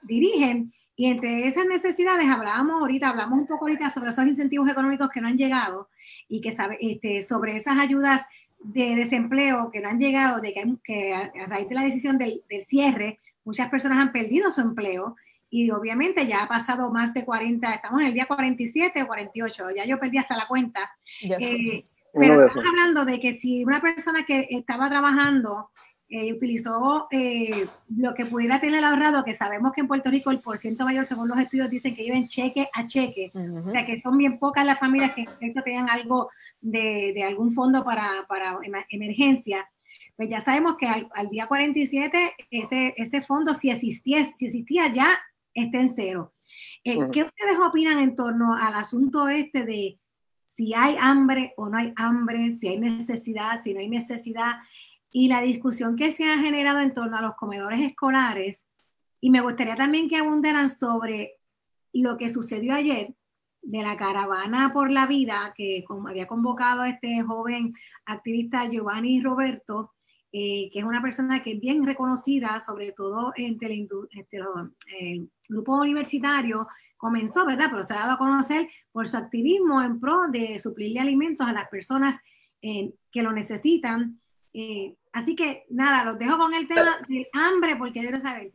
A: dirigen. Y entre esas necesidades hablábamos ahorita, hablamos un poco ahorita sobre esos incentivos económicos que no han llegado y que sabe, este, sobre esas ayudas de desempleo que no han llegado, de que, que a, raíz de la decisión del, del cierre, muchas personas han perdido su empleo y obviamente ya ha pasado más de 40, estamos en el día 47 o 48, ya yo perdí hasta la cuenta. Eh, pero estamos hablando de que si una persona que estaba trabajando eh, utilizó eh, lo que pudiera tener ahorrado, que sabemos que en Puerto Rico el porciento mayor, según los estudios, dicen que viven cheque a cheque, o sea que son bien pocas las familias que tengan algo de, de algún fondo para, para emergencia. Pues ya sabemos que al, día 47 ese, ese fondo, si existía, si existía ya, está en cero. Eh, ¿Qué ustedes opinan en torno al asunto este de si hay hambre o no hay hambre, si hay necesidad, si no hay necesidad, y la discusión que se ha generado en torno a los comedores escolares? Y me gustaría también que abundaran sobre lo que sucedió ayer de la caravana por la vida que había convocado este joven activista Giovanni Roberto, eh, que es una persona que es bien reconocida, sobre todo entre el, el grupo universitario, comenzó, ¿verdad? Pero se ha dado a conocer por su activismo en pro de suplirle alimentos a las personas eh, que lo necesitan. Eh, así que nada, los dejo con el tema del hambre, porque yo quiero saber,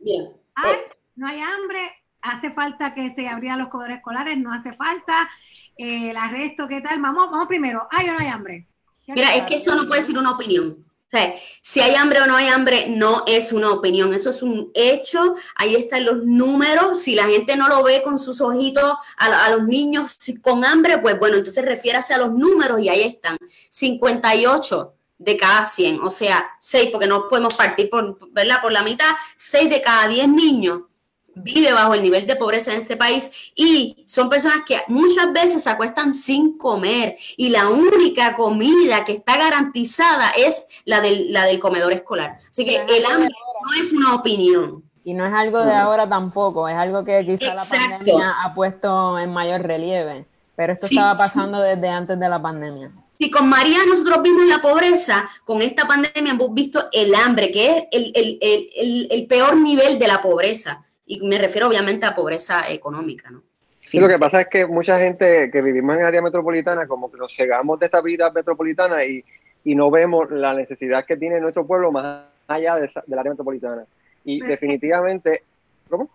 A: ¿hay, ¿no hay hambre? ¿Hace falta que se abrieran los comedores escolares? ¿No hace falta? el arresto, ¿qué tal? Vamos, vamos primero, ¿hay o no hay hambre?
D: Mira, es que eso no puede ser una opinión. O sea, si hay hambre o no hay hambre, no es una opinión, eso es un hecho, ahí están los números, si la gente no lo ve con sus ojitos a, los niños con hambre, pues bueno, entonces refiérase a los números y ahí están, 58 de cada 100, o sea, 6, porque no podemos partir por, ¿verdad? por la mitad, 6 de cada 10 niños vive bajo el nivel de pobreza en este país y son personas que muchas veces se acuestan sin comer y la única comida que está garantizada es la del, la del comedor escolar. Así que el hambre no es una opinión.
C: Y no es algo de ahora tampoco, es algo que quizá la pandemia ha puesto en mayor relieve, pero esto estaba pasando desde antes de la pandemia.
D: Si con María nosotros vimos la pobreza, con esta pandemia hemos visto el hambre, que es el, el, el, el peor nivel de la pobreza. Y me refiero obviamente a pobreza económica, ¿no?
B: Sí, lo que pasa es que mucha gente que vivimos en el área metropolitana, como que nos cegamos de esta vida metropolitana y, y no vemos la necesidad que tiene nuestro pueblo más allá de, del área metropolitana. Y definitivamente, ¿cómo?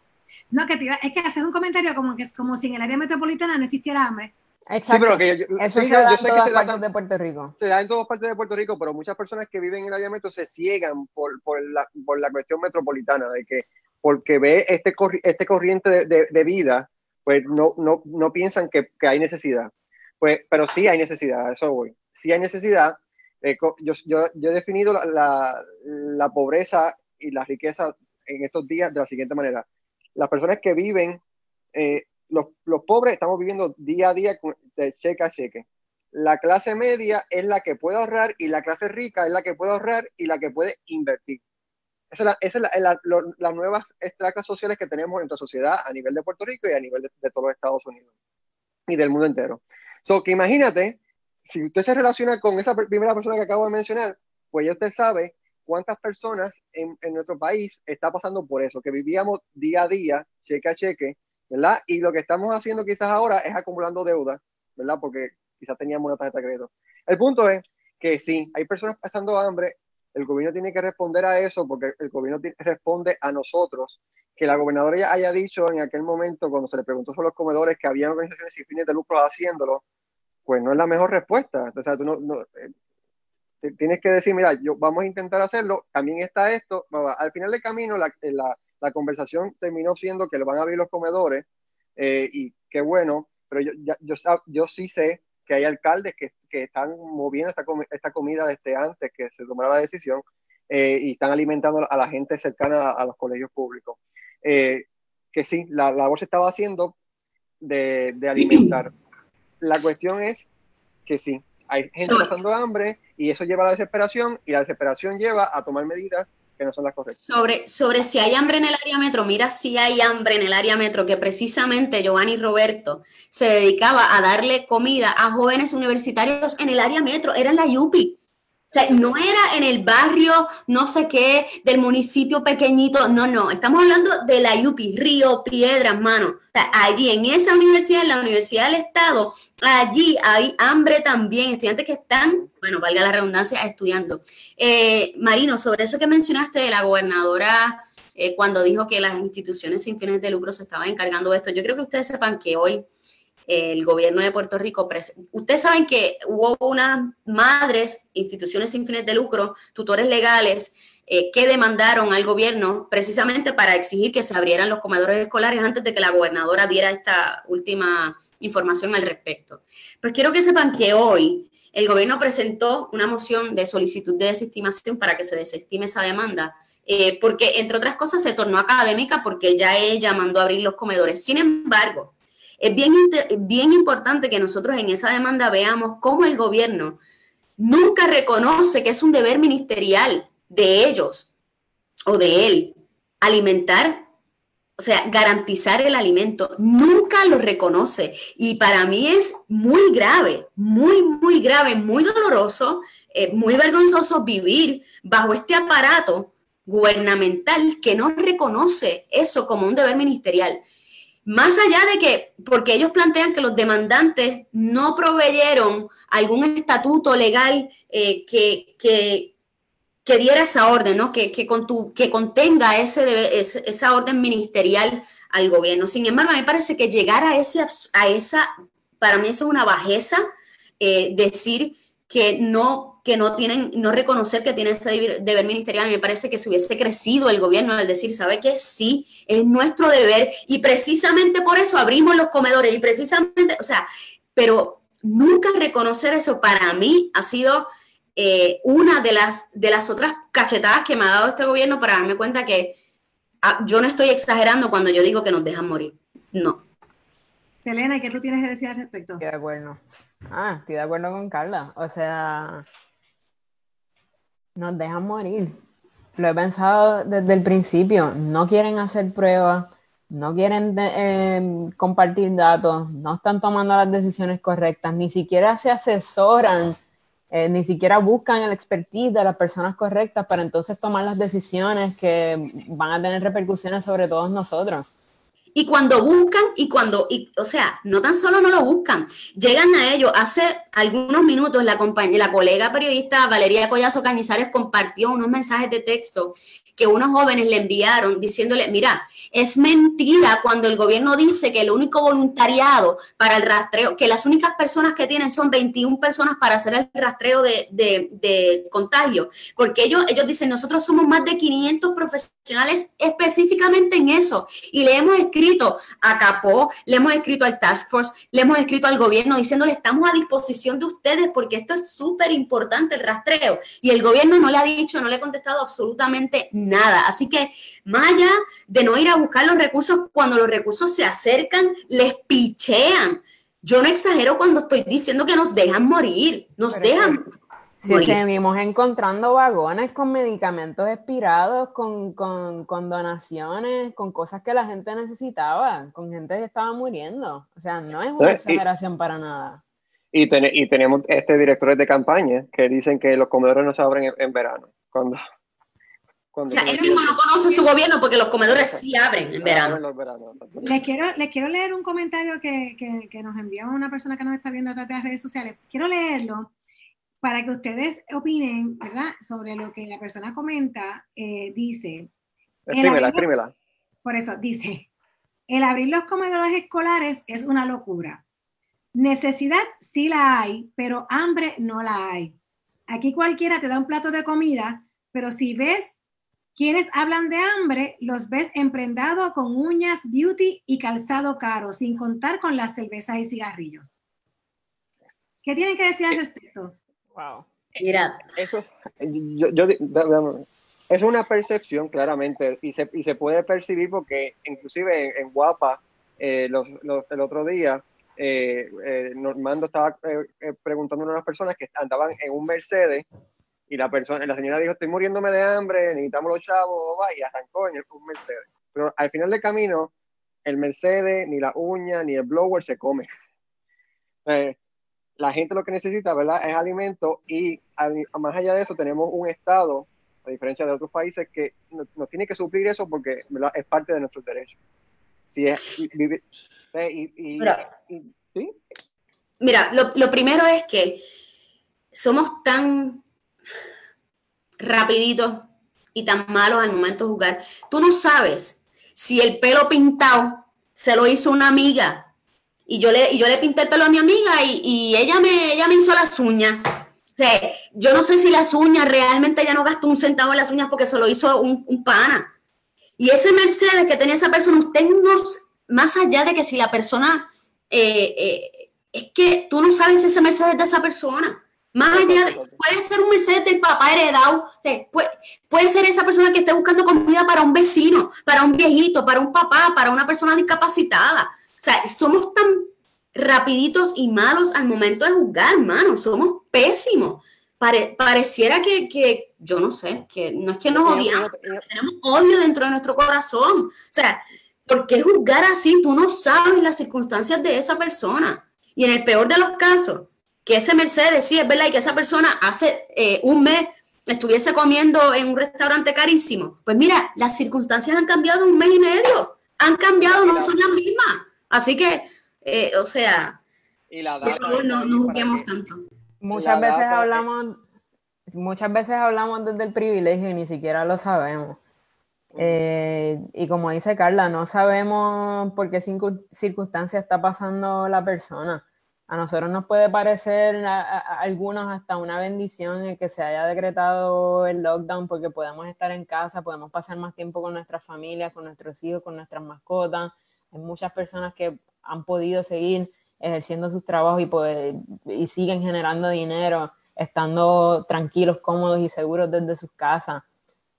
A: No, que es que hacer un comentario como que es como si en el área metropolitana no existiera hambre.
C: Exacto. Eso se da en todas partes de Puerto Rico.
B: Se da en todas partes de Puerto Rico, pero muchas personas que viven en el área metro se ciegan por, por, la, por la cuestión metropolitana, de que porque ve este, este corriente de, de, vida, pues no, no, no piensan que, que, hay necesidad. Pues, pero sí hay necesidad, eso voy. Sí hay necesidad. Eh, yo, yo, yo, he definido la, la, la pobreza y la riqueza en estos días de la siguiente manera. Las personas que viven eh, los, los, pobres estamos viviendo día a día de cheque a cheque. La clase media es la que puede ahorrar y la clase rica es la que puede ahorrar y la que puede invertir. Esas son la, las nuevas estratas sociales que tenemos en nuestra sociedad a nivel de Puerto Rico y a nivel de, todos los Estados Unidos y del mundo entero. So, que imagínate, si usted se relaciona con esa primera persona que acabo de mencionar, pues ya usted sabe cuántas personas en, en nuestro país está pasando por eso, que vivíamos día a día, cheque a cheque, ¿verdad? Y lo que estamos haciendo quizás ahora es acumulando deuda, ¿verdad? Porque quizás teníamos una tarjeta de crédito. El punto es que sí, hay personas pasando hambre, el gobierno tiene que responder a eso porque el gobierno responde a nosotros. Que la gobernadora ya haya dicho en aquel momento, cuando se le preguntó sobre los comedores, que había organizaciones sin fines de lucro haciéndolo, pues no es la mejor respuesta. O sea, tú no, eh, tienes que decir, mira, yo, vamos a intentar hacerlo, también está esto. Al final del camino, la la conversación terminó siendo que le van a abrir los comedores eh, y qué bueno, pero yo, yo, yo, sí sé que hay alcaldes que, que están moviendo esta, esta, comida desde antes que se tomara la decisión eh, y están alimentando a la gente cercana a, los colegios públicos. Eh, que sí, la, labor se estaba haciendo de, de, alimentar. La cuestión es que sí, hay gente pasando hambre y eso lleva a la desesperación y la desesperación lleva a tomar medidas no son las correctas.
D: Sobre, sobre si hay hambre en el área metro, mira si hay hambre en el área metro, que precisamente Giovanni Roberto se dedicaba a darle comida a jóvenes universitarios en el área metro, era en la UPI. O sea, no era en el barrio, no sé qué, del municipio pequeñito, no, no, estamos hablando de la UPI, Río Piedras, mano. O sea, allí en esa universidad, en la Universidad del Estado, allí hay hambre también, estudiantes que están, bueno, valga la redundancia, estudiando. Eh, Marino, sobre eso que mencionaste de la gobernadora eh, cuando dijo que las instituciones sin fines de lucro se estaban encargando de esto, yo creo que ustedes sepan que hoy el gobierno de Puerto Rico. Ustedes saben que hubo unas madres, instituciones sin fines de lucro, tutores legales, eh, que demandaron al gobierno precisamente para exigir que se abrieran los comedores escolares antes de que la gobernadora diera esta última información al respecto. Pues quiero que sepan que hoy el gobierno presentó una moción de solicitud de desestimación para que se desestime esa demanda. Eh, porque entre otras cosas se tornó académica porque ya ella mandó abrir los comedores. Sin embargo, es bien, bien importante que nosotros en esa demanda veamos cómo el gobierno nunca reconoce que es un deber ministerial de ellos o de él alimentar, o sea, garantizar el alimento. Nunca lo reconoce. Y para mí es muy grave, muy, muy grave, muy doloroso, eh, muy vergonzoso vivir bajo este aparato gubernamental que no reconoce eso como un deber ministerial. Más allá de que, porque ellos plantean que los demandantes no proveyeron algún estatuto legal eh, que, que, diera esa orden, ¿no? que, que, que contenga ese, esa orden ministerial al gobierno. Sin embargo, a mí me parece que llegar a, ese, a esa, para mí eso es una bajeza, eh, decir que no que no tienen, no reconocer que tienen ese deber ministerial. Me parece que se hubiese crecido el gobierno al decir, ¿sabe qué? Sí, es nuestro deber y precisamente por eso abrimos los comedores y precisamente, o sea, pero nunca reconocer eso para mí ha sido eh, una de las, de las otras cachetadas que me ha dado este gobierno para darme cuenta que ah, yo no estoy exagerando cuando yo digo que nos dejan morir. No.
A: Selena, ¿y qué tú tienes que decir al respecto?
C: Estoy de acuerdo. Ah, estoy de acuerdo con Carla. O sea, nos dejan morir. Lo he pensado desde el principio. No quieren hacer pruebas, no quieren eh, compartir datos, no están tomando las decisiones correctas, ni siquiera se asesoran, eh, ni siquiera buscan el expertise de las personas correctas para entonces tomar las decisiones que van a tener repercusiones sobre todos nosotros.
D: Y cuando buscan y cuando, y, o sea, no tan solo no lo buscan, llegan a ello. Hace algunos minutos la, la colega periodista Valeria Collazo Cañizares compartió unos mensajes de texto que unos jóvenes le enviaron diciéndole, mira, es mentira cuando el gobierno dice que el único voluntariado para el rastreo, que las únicas personas que tienen son 21 personas para hacer el rastreo de, de, contagio, porque ellos, ellos dicen, nosotros somos más de 500 profesionales específicamente en eso, y le hemos escrito a Capó, le hemos escrito al Task Force, le hemos escrito al gobierno diciéndole, estamos a disposición de ustedes porque esto es súper importante, el rastreo, y el gobierno no le ha dicho, no le ha contestado absolutamente nada, así que más allá de no ir a buscar los recursos, cuando los recursos se acercan, les pichean. Yo no exagero cuando estoy diciendo que nos dejan morir, nos dejan...
C: Si seguimos encontrando vagones con medicamentos expirados, con, donaciones, con cosas que la gente necesitaba, con gente que estaba muriendo. O sea, no es una exageración para nada.
B: Y, y tenemos este directores de campaña que dicen que los comedores no se abren en verano. Cuando
D: o sea, él mismo no conoce su gobierno porque los comedores sí abren en verano.
A: Les quiero, les quiero leer un comentario que, que, nos envió una persona que nos está viendo a través de las redes sociales. Quiero leerlo para que ustedes opinen, ¿verdad?, sobre lo que la persona comenta. Eh, dice.
B: Escríbela, escríbela.
A: Por eso, dice: el abrir los comedores escolares es una locura. Necesidad sí la hay, pero hambre no la hay. Aquí cualquiera te da un plato de comida, pero si ves quienes hablan de hambre, los ves emprendados con uñas, beauty y calzado caro, sin contar con las cervezas y cigarrillos. ¿Qué tienen que decir al respecto?
B: Wow. Mira, eso, yo, es una percepción claramente y se, y se puede percibir porque inclusive en, Guapa, eh, el otro día, eh, eh, Normando estaba preguntando a unas personas que andaban en un Mercedes y la persona, la señora dijo, estoy muriéndome de hambre, necesitamos los chavos, va, y arrancó en un Mercedes. Pero al final del camino, el Mercedes, ni la uña, ni el blower se come. Eh, la gente lo que necesita, ¿verdad? Es alimento y más allá de eso tenemos un Estado, a diferencia de otros países, que nos tiene que suplir eso porque es parte de nuestros derechos. Si es,
D: eh, Mira, lo, lo primero es que somos tan rapidito y tan malos al momento de jugar. Tú no sabes si el pelo pintado se lo hizo una amiga y yo le, y yo le pinté el pelo a mi amiga y, ella, me, ella me hizo las uñas. O yo no sé si las uñas realmente ella no gastó un centavo en las uñas porque se lo hizo un, pana. Y ese Mercedes que tenía esa persona, usted no, más allá de que si la persona, eh, eh, es que tú no sabes ese Mercedes es de esa persona. Más allá de, puede ser un Mercedes del papá heredado, puede, puede, ser esa persona que esté buscando comida para un vecino, para un viejito, para un papá, para una persona discapacitada. O sea, somos tan rapiditos y malos al momento de juzgar, hermano, somos pésimos. pareciera que, que, yo no sé, que no es que nos odiamos, tenemos odio dentro de nuestro corazón. O sea, ¿por qué juzgar así? Tú no sabes las circunstancias de esa persona. Y en el peor de los casos, que ese Mercedes, sí, es verdad, y que esa persona hace eh, un mes estuviese comiendo en un restaurante carísimo. Pues mira, las circunstancias han cambiado un mes y medio. Han cambiado, no son las mismas. Así que, eh, o sea, no, no juguemos tanto.
C: Muchas veces hablamos, muchas veces hablamos desde el privilegio y ni siquiera lo sabemos. Eh, y como dice Carla, no sabemos por qué circunstancia está pasando la persona a nosotros nos puede parecer algunos hasta una bendición el que se haya decretado el lockdown porque podemos estar en casa, podemos pasar más tiempo con nuestras familias, con nuestros hijos, con nuestras mascotas. Hay muchas personas que han podido seguir ejerciendo sus trabajos y, y siguen generando dinero, estando tranquilos, cómodos y seguros desde sus casas.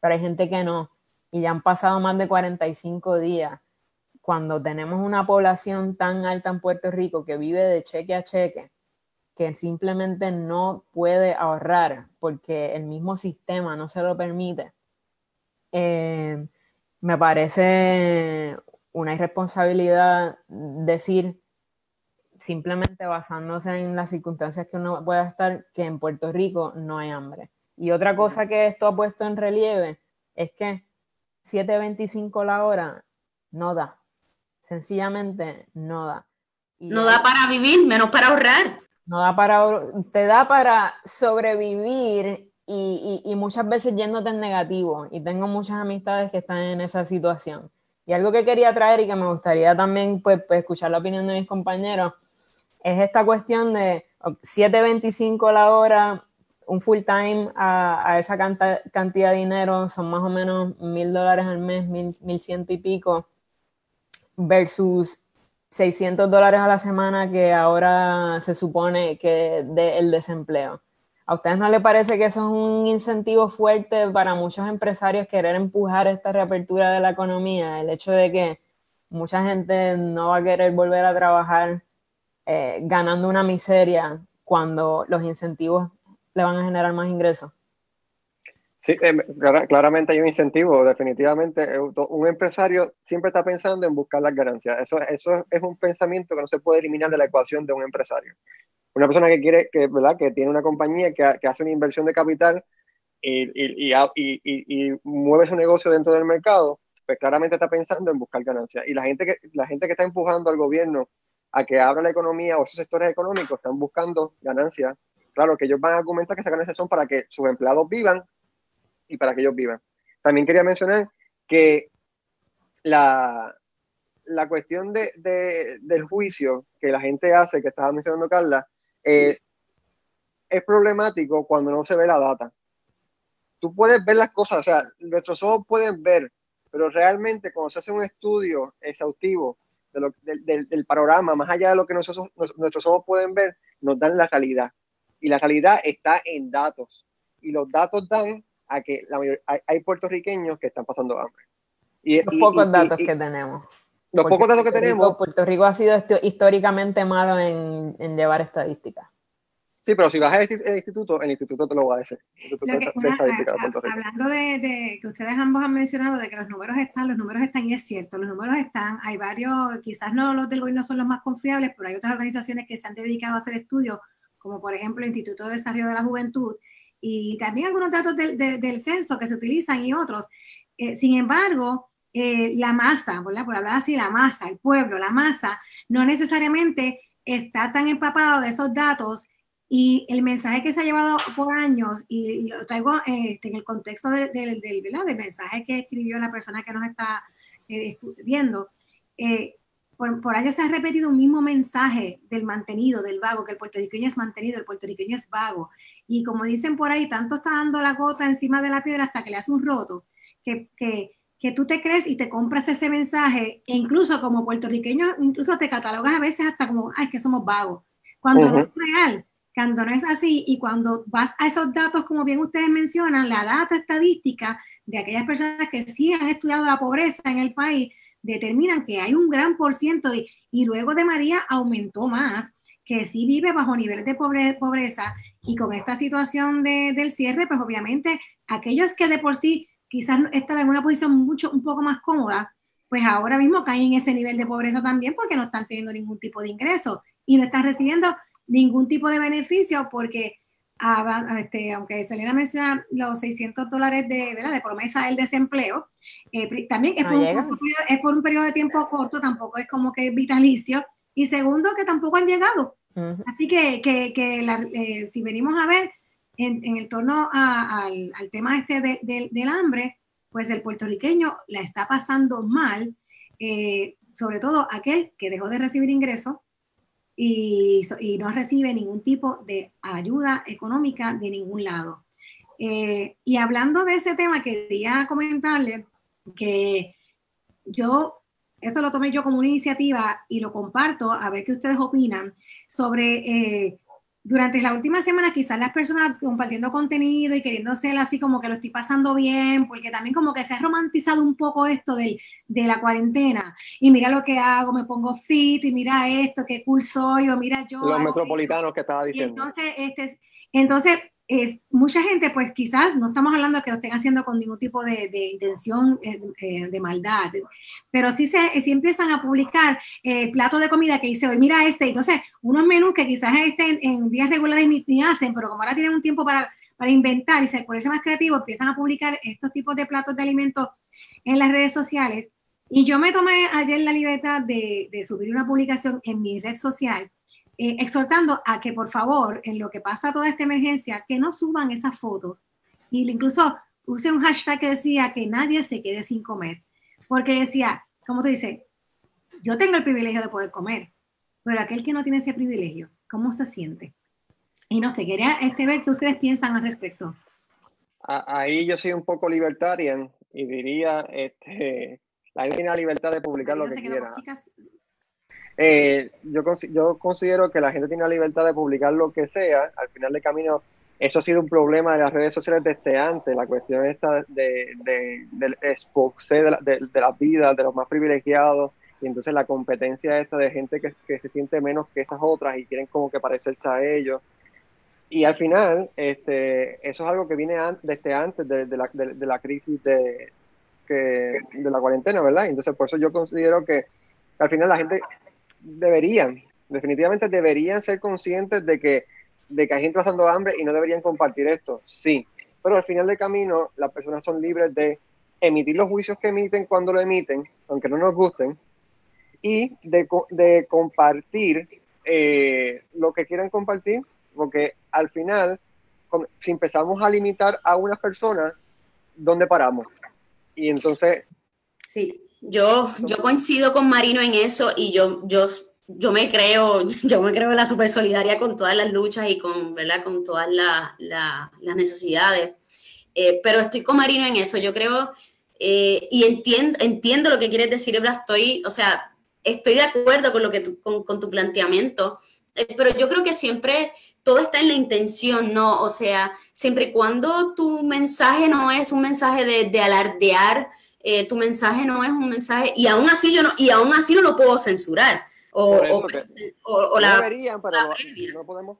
C: Pero hay gente que no. Y ya han pasado más de 45 días cuando tenemos una población tan alta en Puerto Rico que vive de cheque a cheque, que simplemente no puede ahorrar porque el mismo sistema no se lo permite, eh, me parece una irresponsabilidad decir simplemente basándose en las circunstancias que uno pueda estar, que en Puerto Rico no hay hambre. Y otra cosa que esto ha puesto en relieve es que 7.25 la hora no da sencillamente no da.
D: no da para vivir, menos para ahorrar.
C: No da para, te da para sobrevivir y, y, muchas veces yéndote en negativo. Y tengo muchas amistades que están en esa situación. Y algo que quería traer y que me gustaría también pues, pues escuchar la opinión de mis compañeros es esta cuestión de 7.25 la hora, un full time a, a esa cantidad de dinero, son más o menos mil dólares al mes, mil ciento y pico, versus 600 dólares a la semana que ahora se supone que de el desempleo. ¿A ustedes no les parece que eso es un incentivo fuerte para muchos empresarios querer empujar esta reapertura de la economía? El hecho de que mucha gente no va a querer volver a trabajar eh, ganando una miseria cuando los incentivos le van a generar más ingresos.
B: Sí, eh, claramente hay un incentivo, definitivamente. Eh, un empresario siempre está pensando en buscar las ganancias. Eso, eso es un pensamiento que no se puede eliminar de la ecuación de un empresario una persona que quiere, que, ¿verdad? que tiene una compañía que, que hace una inversión de capital y, y, y, y, mueve su negocio dentro del mercado, pues claramente está pensando en buscar ganancias. Y la gente que, la gente que está empujando al gobierno a que abra la economía o esos sectores económicos están buscando ganancias. Claro que ellos van a argumentar que esas ganancias son para que sus empleados vivan y para que ellos vivan. También quería mencionar que la, la cuestión de, de, del juicio que la gente hace, que estaba mencionando Carla, eh, es problemático cuando no se ve la data. Tú puedes ver las cosas, o sea, nuestros ojos pueden ver, pero realmente cuando se hace un estudio exhaustivo del, panorama, más allá de lo que nuestros, nuestros ojos pueden ver, nos dan la realidad. Y la realidad está en datos. Y los datos dan a que la hay, puertorriqueños que están pasando hambre.
C: Y, los pocos datos que tenemos.
B: Los pocos datos que tenemos.
C: Puerto Rico ha sido históricamente malo en, en llevar estadísticas.
B: Sí, pero si vas al instituto, el instituto te lo va a decir.
A: hablando de, que ustedes ambos han mencionado de que los números están, los números están y es cierto, los números están, hay varios, quizás no los del gobierno son los más confiables, pero hay otras organizaciones que se han dedicado a hacer estudios, como por ejemplo el Instituto de Desarrollo de la Juventud, y también algunos datos del, del censo que se utilizan y otros. Eh, sin embargo, eh, la masa, por hablar así, la masa, el pueblo, la masa, no necesariamente está tan empapado de esos datos y el mensaje que se ha llevado por años, y, lo traigo este, en el contexto del, del, del, mensaje que escribió la persona que nos está eh, viendo, eh, por, por, años se ha repetido un mismo mensaje del mantenido, del vago, que el puertorriqueño es mantenido, el puertorriqueño es vago. Y como dicen por ahí, tanto está dando la gota encima de la piedra hasta que le hace un roto, que, que que tú te crees y te compras ese mensaje, e incluso como puertorriqueño, incluso te catalogas a veces hasta como, ay, es que somos vagos, cuando no es real, cuando no es así, y cuando vas a esos datos, como bien ustedes mencionan, la data estadística de aquellas personas que sí han estudiado la pobreza en el país, determinan que hay un gran por ciento, y, y luego de María aumentó más, que sí vive bajo niveles de pobreza, y con esta situación de, del cierre, pues obviamente aquellos que de por sí quizás estaba en una posición mucho, un poco más cómoda, pues ahora mismo caen en ese nivel de pobreza también porque no están teniendo ningún tipo de ingreso y no están recibiendo ningún tipo de beneficio porque, ah, este, aunque Selena menciona los 600 dólares de, de promesa del desempleo, eh, también es por, un, es por, un, periodo de tiempo corto, tampoco es como que vitalicio, y segundo, que tampoco han llegado. Así que, que, que eh, si venimos a ver, en, el torno al, tema este del hambre, pues el puertorriqueño la está pasando mal, eh, sobre todo aquel que dejó de recibir ingresos y, no recibe ningún tipo de ayuda económica de ningún lado. Eh, y hablando de ese tema, quería comentarle que yo, eso lo tomé yo como una iniciativa y lo comparto a ver qué ustedes opinan sobre eh, durante la última semana quizás las personas compartiendo contenido y queriendo ser así como que lo estoy pasando bien, porque también como que se ha romantizado un poco esto de la cuarentena. Y mira lo que hago, me pongo fit y mira esto, qué cool soy, o mira yo.
B: Los metropolitanos que estaba diciendo.
A: entonces, este, entonces es, mucha gente, pues quizás no estamos hablando de que lo estén haciendo con ningún tipo de, intención eh, eh, de maldad, pero sí, se, sí empiezan a publicar eh, platos de comida que dice, hoy mira este, entonces unos menús que quizás estén en días regulares ni, hacen, pero como ahora tienen un tiempo para, para inventar y se eso más creativo, empiezan a publicar estos tipos de platos de alimentos en las redes sociales. Y yo me tomé ayer la libertad de subir una publicación en mi red social eh, exhortando a que por favor, en lo que pasa toda esta emergencia, que no suban esas fotos Y incluso puse un hashtag que decía que nadie se quede sin comer, porque decía, como tú dices, yo tengo el privilegio de poder comer, pero aquel que no tiene ese privilegio, ¿cómo se siente? Y no sé, quería este, ver qué ustedes piensan al respecto.
B: Ahí yo soy un poco libertarian y diría, este, la libertad de publicar lo que quiera. Eh, yo, yo considero que la gente tiene la libertad de publicar lo que sea. Al final de camino, eso ha sido un problema de las redes sociales desde antes. La cuestión esta de, de, del expose de, la, de, de las vidas de los más privilegiados y entonces la competencia esta de gente que, que, se siente menos que esas otras y quieren como que parecerse a ellos. Y al final, este, eso es algo que viene desde antes de, la, de, la, crisis de, de la cuarentena, ¿verdad? Entonces, por eso yo considero que al final la gente deberían, definitivamente deberían ser conscientes de que, de que hay gente pasando hambre y no deberían compartir esto, sí. Pero al final del camino, las personas son libres de emitir los juicios que emiten cuando lo emiten, aunque no nos gusten, y de, de compartir eh, lo que quieran compartir, porque al final, si empezamos a limitar a una persona, ¿dónde paramos? Y entonces...
D: Sí, yo, yo coincido con Marino en eso y yo, yo, yo me creo, yo me creo la super solidaria con todas las luchas y con, ¿verdad? con todas la, la, las necesidades. Eh, pero estoy con Marino en eso. Yo creo eh, y entiendo, entiendo lo que quieres decir, Estoy, o sea, estoy de acuerdo con, lo que con, tu planteamiento, eh, pero yo creo que siempre todo está en la intención, ¿no? O sea, siempre y cuando tu mensaje no es un mensaje de, alardear, eh, tu mensaje no es un mensaje, y aún así yo no, y aún así no lo puedo censurar. O, o, la, deberían, pero no podemos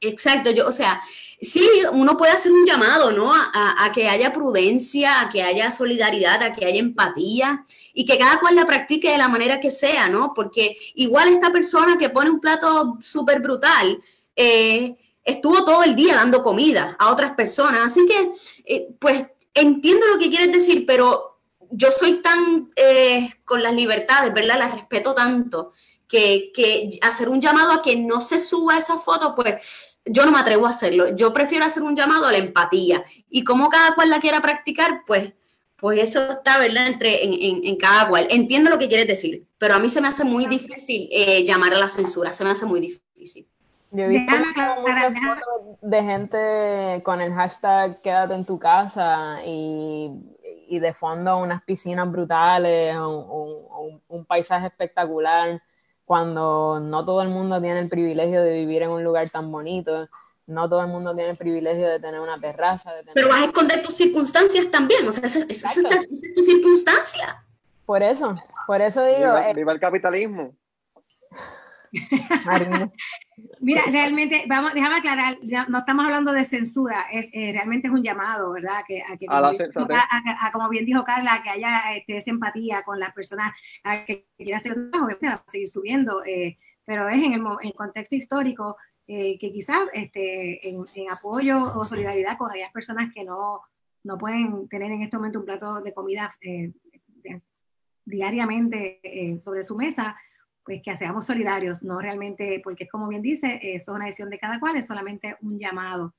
D: Exacto, yo, o sea, sí, uno puede hacer un llamado, ¿no? A, que haya prudencia, a que haya solidaridad, a que haya empatía y que cada cual la practique de la manera que sea, ¿no? Porque igual esta persona que pone un plato súper brutal, eh, estuvo todo el día dando comida a otras personas. Así que, eh, pues, entiendo lo que quieres decir, pero yo soy tan eh, con las libertades, ¿verdad? Las respeto tanto. Que, que hacer un llamado a que no se suba esa foto, pues yo no me atrevo a hacerlo. Yo prefiero hacer un llamado a la empatía. Y como cada cual la quiera practicar, pues, pues eso está, ¿verdad? Entre, en, cada cual. Entiendo lo que quieres decir, pero a mí se me hace muy difícil eh, llamar a la censura, se me hace muy difícil.
C: Yo he visto muchas fotos de gente con el hashtag quédate en tu casa y, de fondo unas piscinas brutales, un paisaje espectacular cuando no todo el mundo tiene el privilegio de vivir en un lugar tan bonito, no todo el mundo tiene el privilegio de tener una terraza.
D: Pero vas a esconder tus circunstancias también, o sea, esa, es tu circunstancia.
C: Por eso, por eso digo...
B: Viva, eh, viva el capitalismo.
A: Mira, realmente, vamos, déjame aclarar, no estamos hablando de censura, es eh, realmente es un llamado, ¿verdad? Que, a, que, como, bien dijo Carla, que haya este, esa empatía con las personas que quieran hacer un trabajo, seguir subiendo, eh, pero es en el, contexto histórico eh, que quizás este, en, apoyo o solidaridad con aquellas personas que no, no pueden tener en este momento un plato de comida diariamente sobre su mesa, pues que seamos solidarios, no realmente, porque es como bien dice, eso es una decisión de cada cual, es solamente un llamado.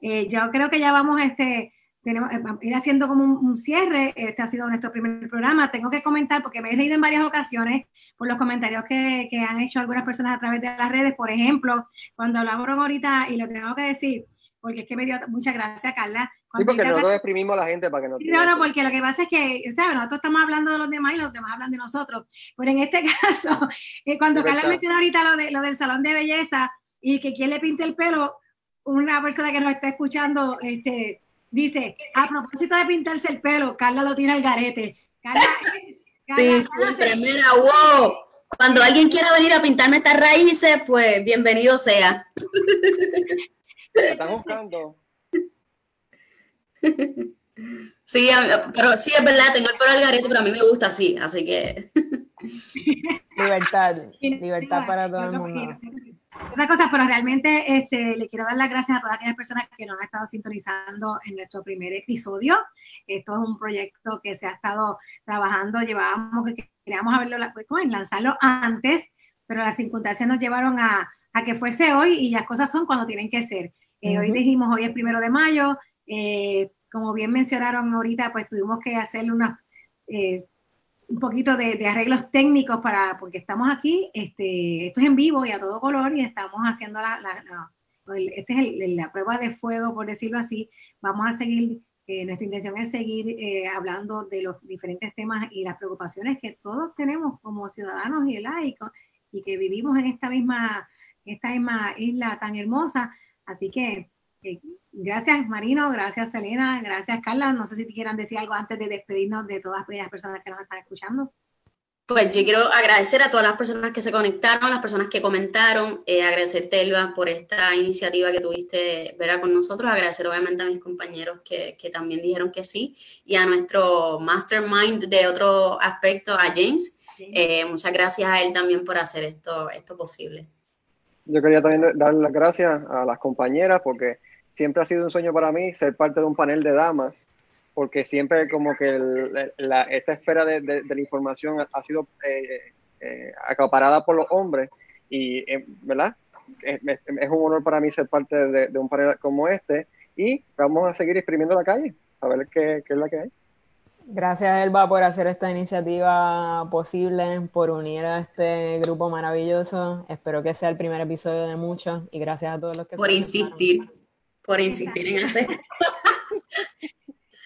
A: Eh, yo creo que ya vamos a este, tenemos, eh, ir haciendo como un, cierre, este ha sido nuestro primer programa, tengo que comentar, porque me he leído en varias ocasiones por los comentarios que, que han hecho algunas personas a través de las redes, por ejemplo, cuando hablamos ahorita, y lo tengo que decir, porque es que me dio muchas gracias, Carla,
B: Sí, porque nosotros exprimimos a la gente para que no...
A: No, no, porque lo que pasa es que, ¿sabes? Nosotros estamos hablando de los demás y los demás hablan de nosotros. Pero en este caso, eh, cuando Carla mencionó ahorita lo, de, lo del salón de belleza y que quien le pinte el pelo, una persona que nos está escuchando este, dice, a propósito de pintarse el pelo, Carla lo tira al garete. Carla,
D: sí, primera, wow. Cuando alguien quiera venir a pintarme estas raíces, pues bienvenido sea.
B: Están buscando.
D: Sí, pero sí es verdad, tengo el pelo al garete, pero a mí me gusta así, así que.
C: Libertad, libertad para todo el mundo.
A: Otra cosa, pero realmente este, le quiero dar las gracias a todas aquellas personas que nos han estado sintonizando en nuestro primer episodio. Esto es un proyecto que se ha estado trabajando, llevábamos que queríamos haberlo, pues, lanzarlo antes, pero las circunstancias nos llevaron a, a, que fuese hoy y las cosas son cuando tienen que ser. Eh, hoy dijimos, hoy es primero de mayo, eh, como bien mencionaron ahorita, pues tuvimos que hacerle eh, un poquito de, arreglos técnicos para, porque estamos aquí, este, esto es en vivo y a todo color y estamos haciendo la, la, este es la prueba de fuego, por decirlo así. Vamos a seguir, eh, nuestra intención es seguir eh, hablando de los diferentes temas y las preocupaciones que todos tenemos como ciudadanos y laicos y que vivimos en esta misma, esta misma isla tan hermosa. Así que gracias Marino, gracias Selena, gracias Carla. No sé si te quieran decir algo antes de despedirnos de todas aquellas personas que nos están escuchando.
D: Pues yo quiero agradecer a todas las personas que se conectaron, las personas que comentaron, eh, agradecerte Elba por esta iniciativa que tuviste verá con nosotros, agradecer obviamente a mis compañeros que, que, también dijeron que sí y a nuestro mastermind de otro aspecto, a James. Eh, muchas gracias a él también por hacer esto, esto posible.
B: Yo quería también dar las gracias a las compañeras porque siempre ha sido un sueño para mí ser parte de un panel de damas, porque siempre como que esta esfera de, la información ha, sido eh, eh, acaparada por los hombres y, eh, ¿verdad? Es, un honor para mí ser parte de, un panel como este y vamos a seguir exprimiendo la calle, a ver qué, qué es la que hay.
C: Gracias, Elba, por hacer esta iniciativa posible, por unir a este grupo maravilloso. Espero que sea el primer episodio de muchos y gracias a todos los que...
D: Por insistir por insistir en hacer.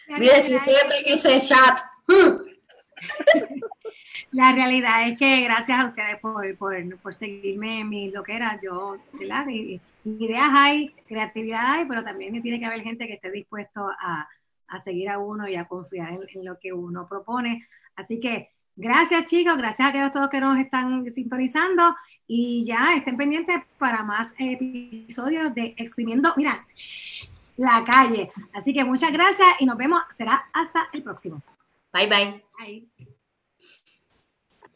D: Mire, si siempre que ese chat.
A: La realidad es que gracias a ustedes por, por, por seguirme en mi loquera. Yo, ¿verdad? ideas hay, creatividad hay, pero también tiene que haber gente que esté dispuesto a, a seguir a uno y a confiar en, en, lo que uno propone. Así que gracias chicos, gracias a todos que nos están sintonizando y ya estén pendientes para más episodios de Exprimiendo, mira, la calle. Así que muchas gracias y nos vemos. Será hasta el próximo.
D: Bye bye.
A: bye.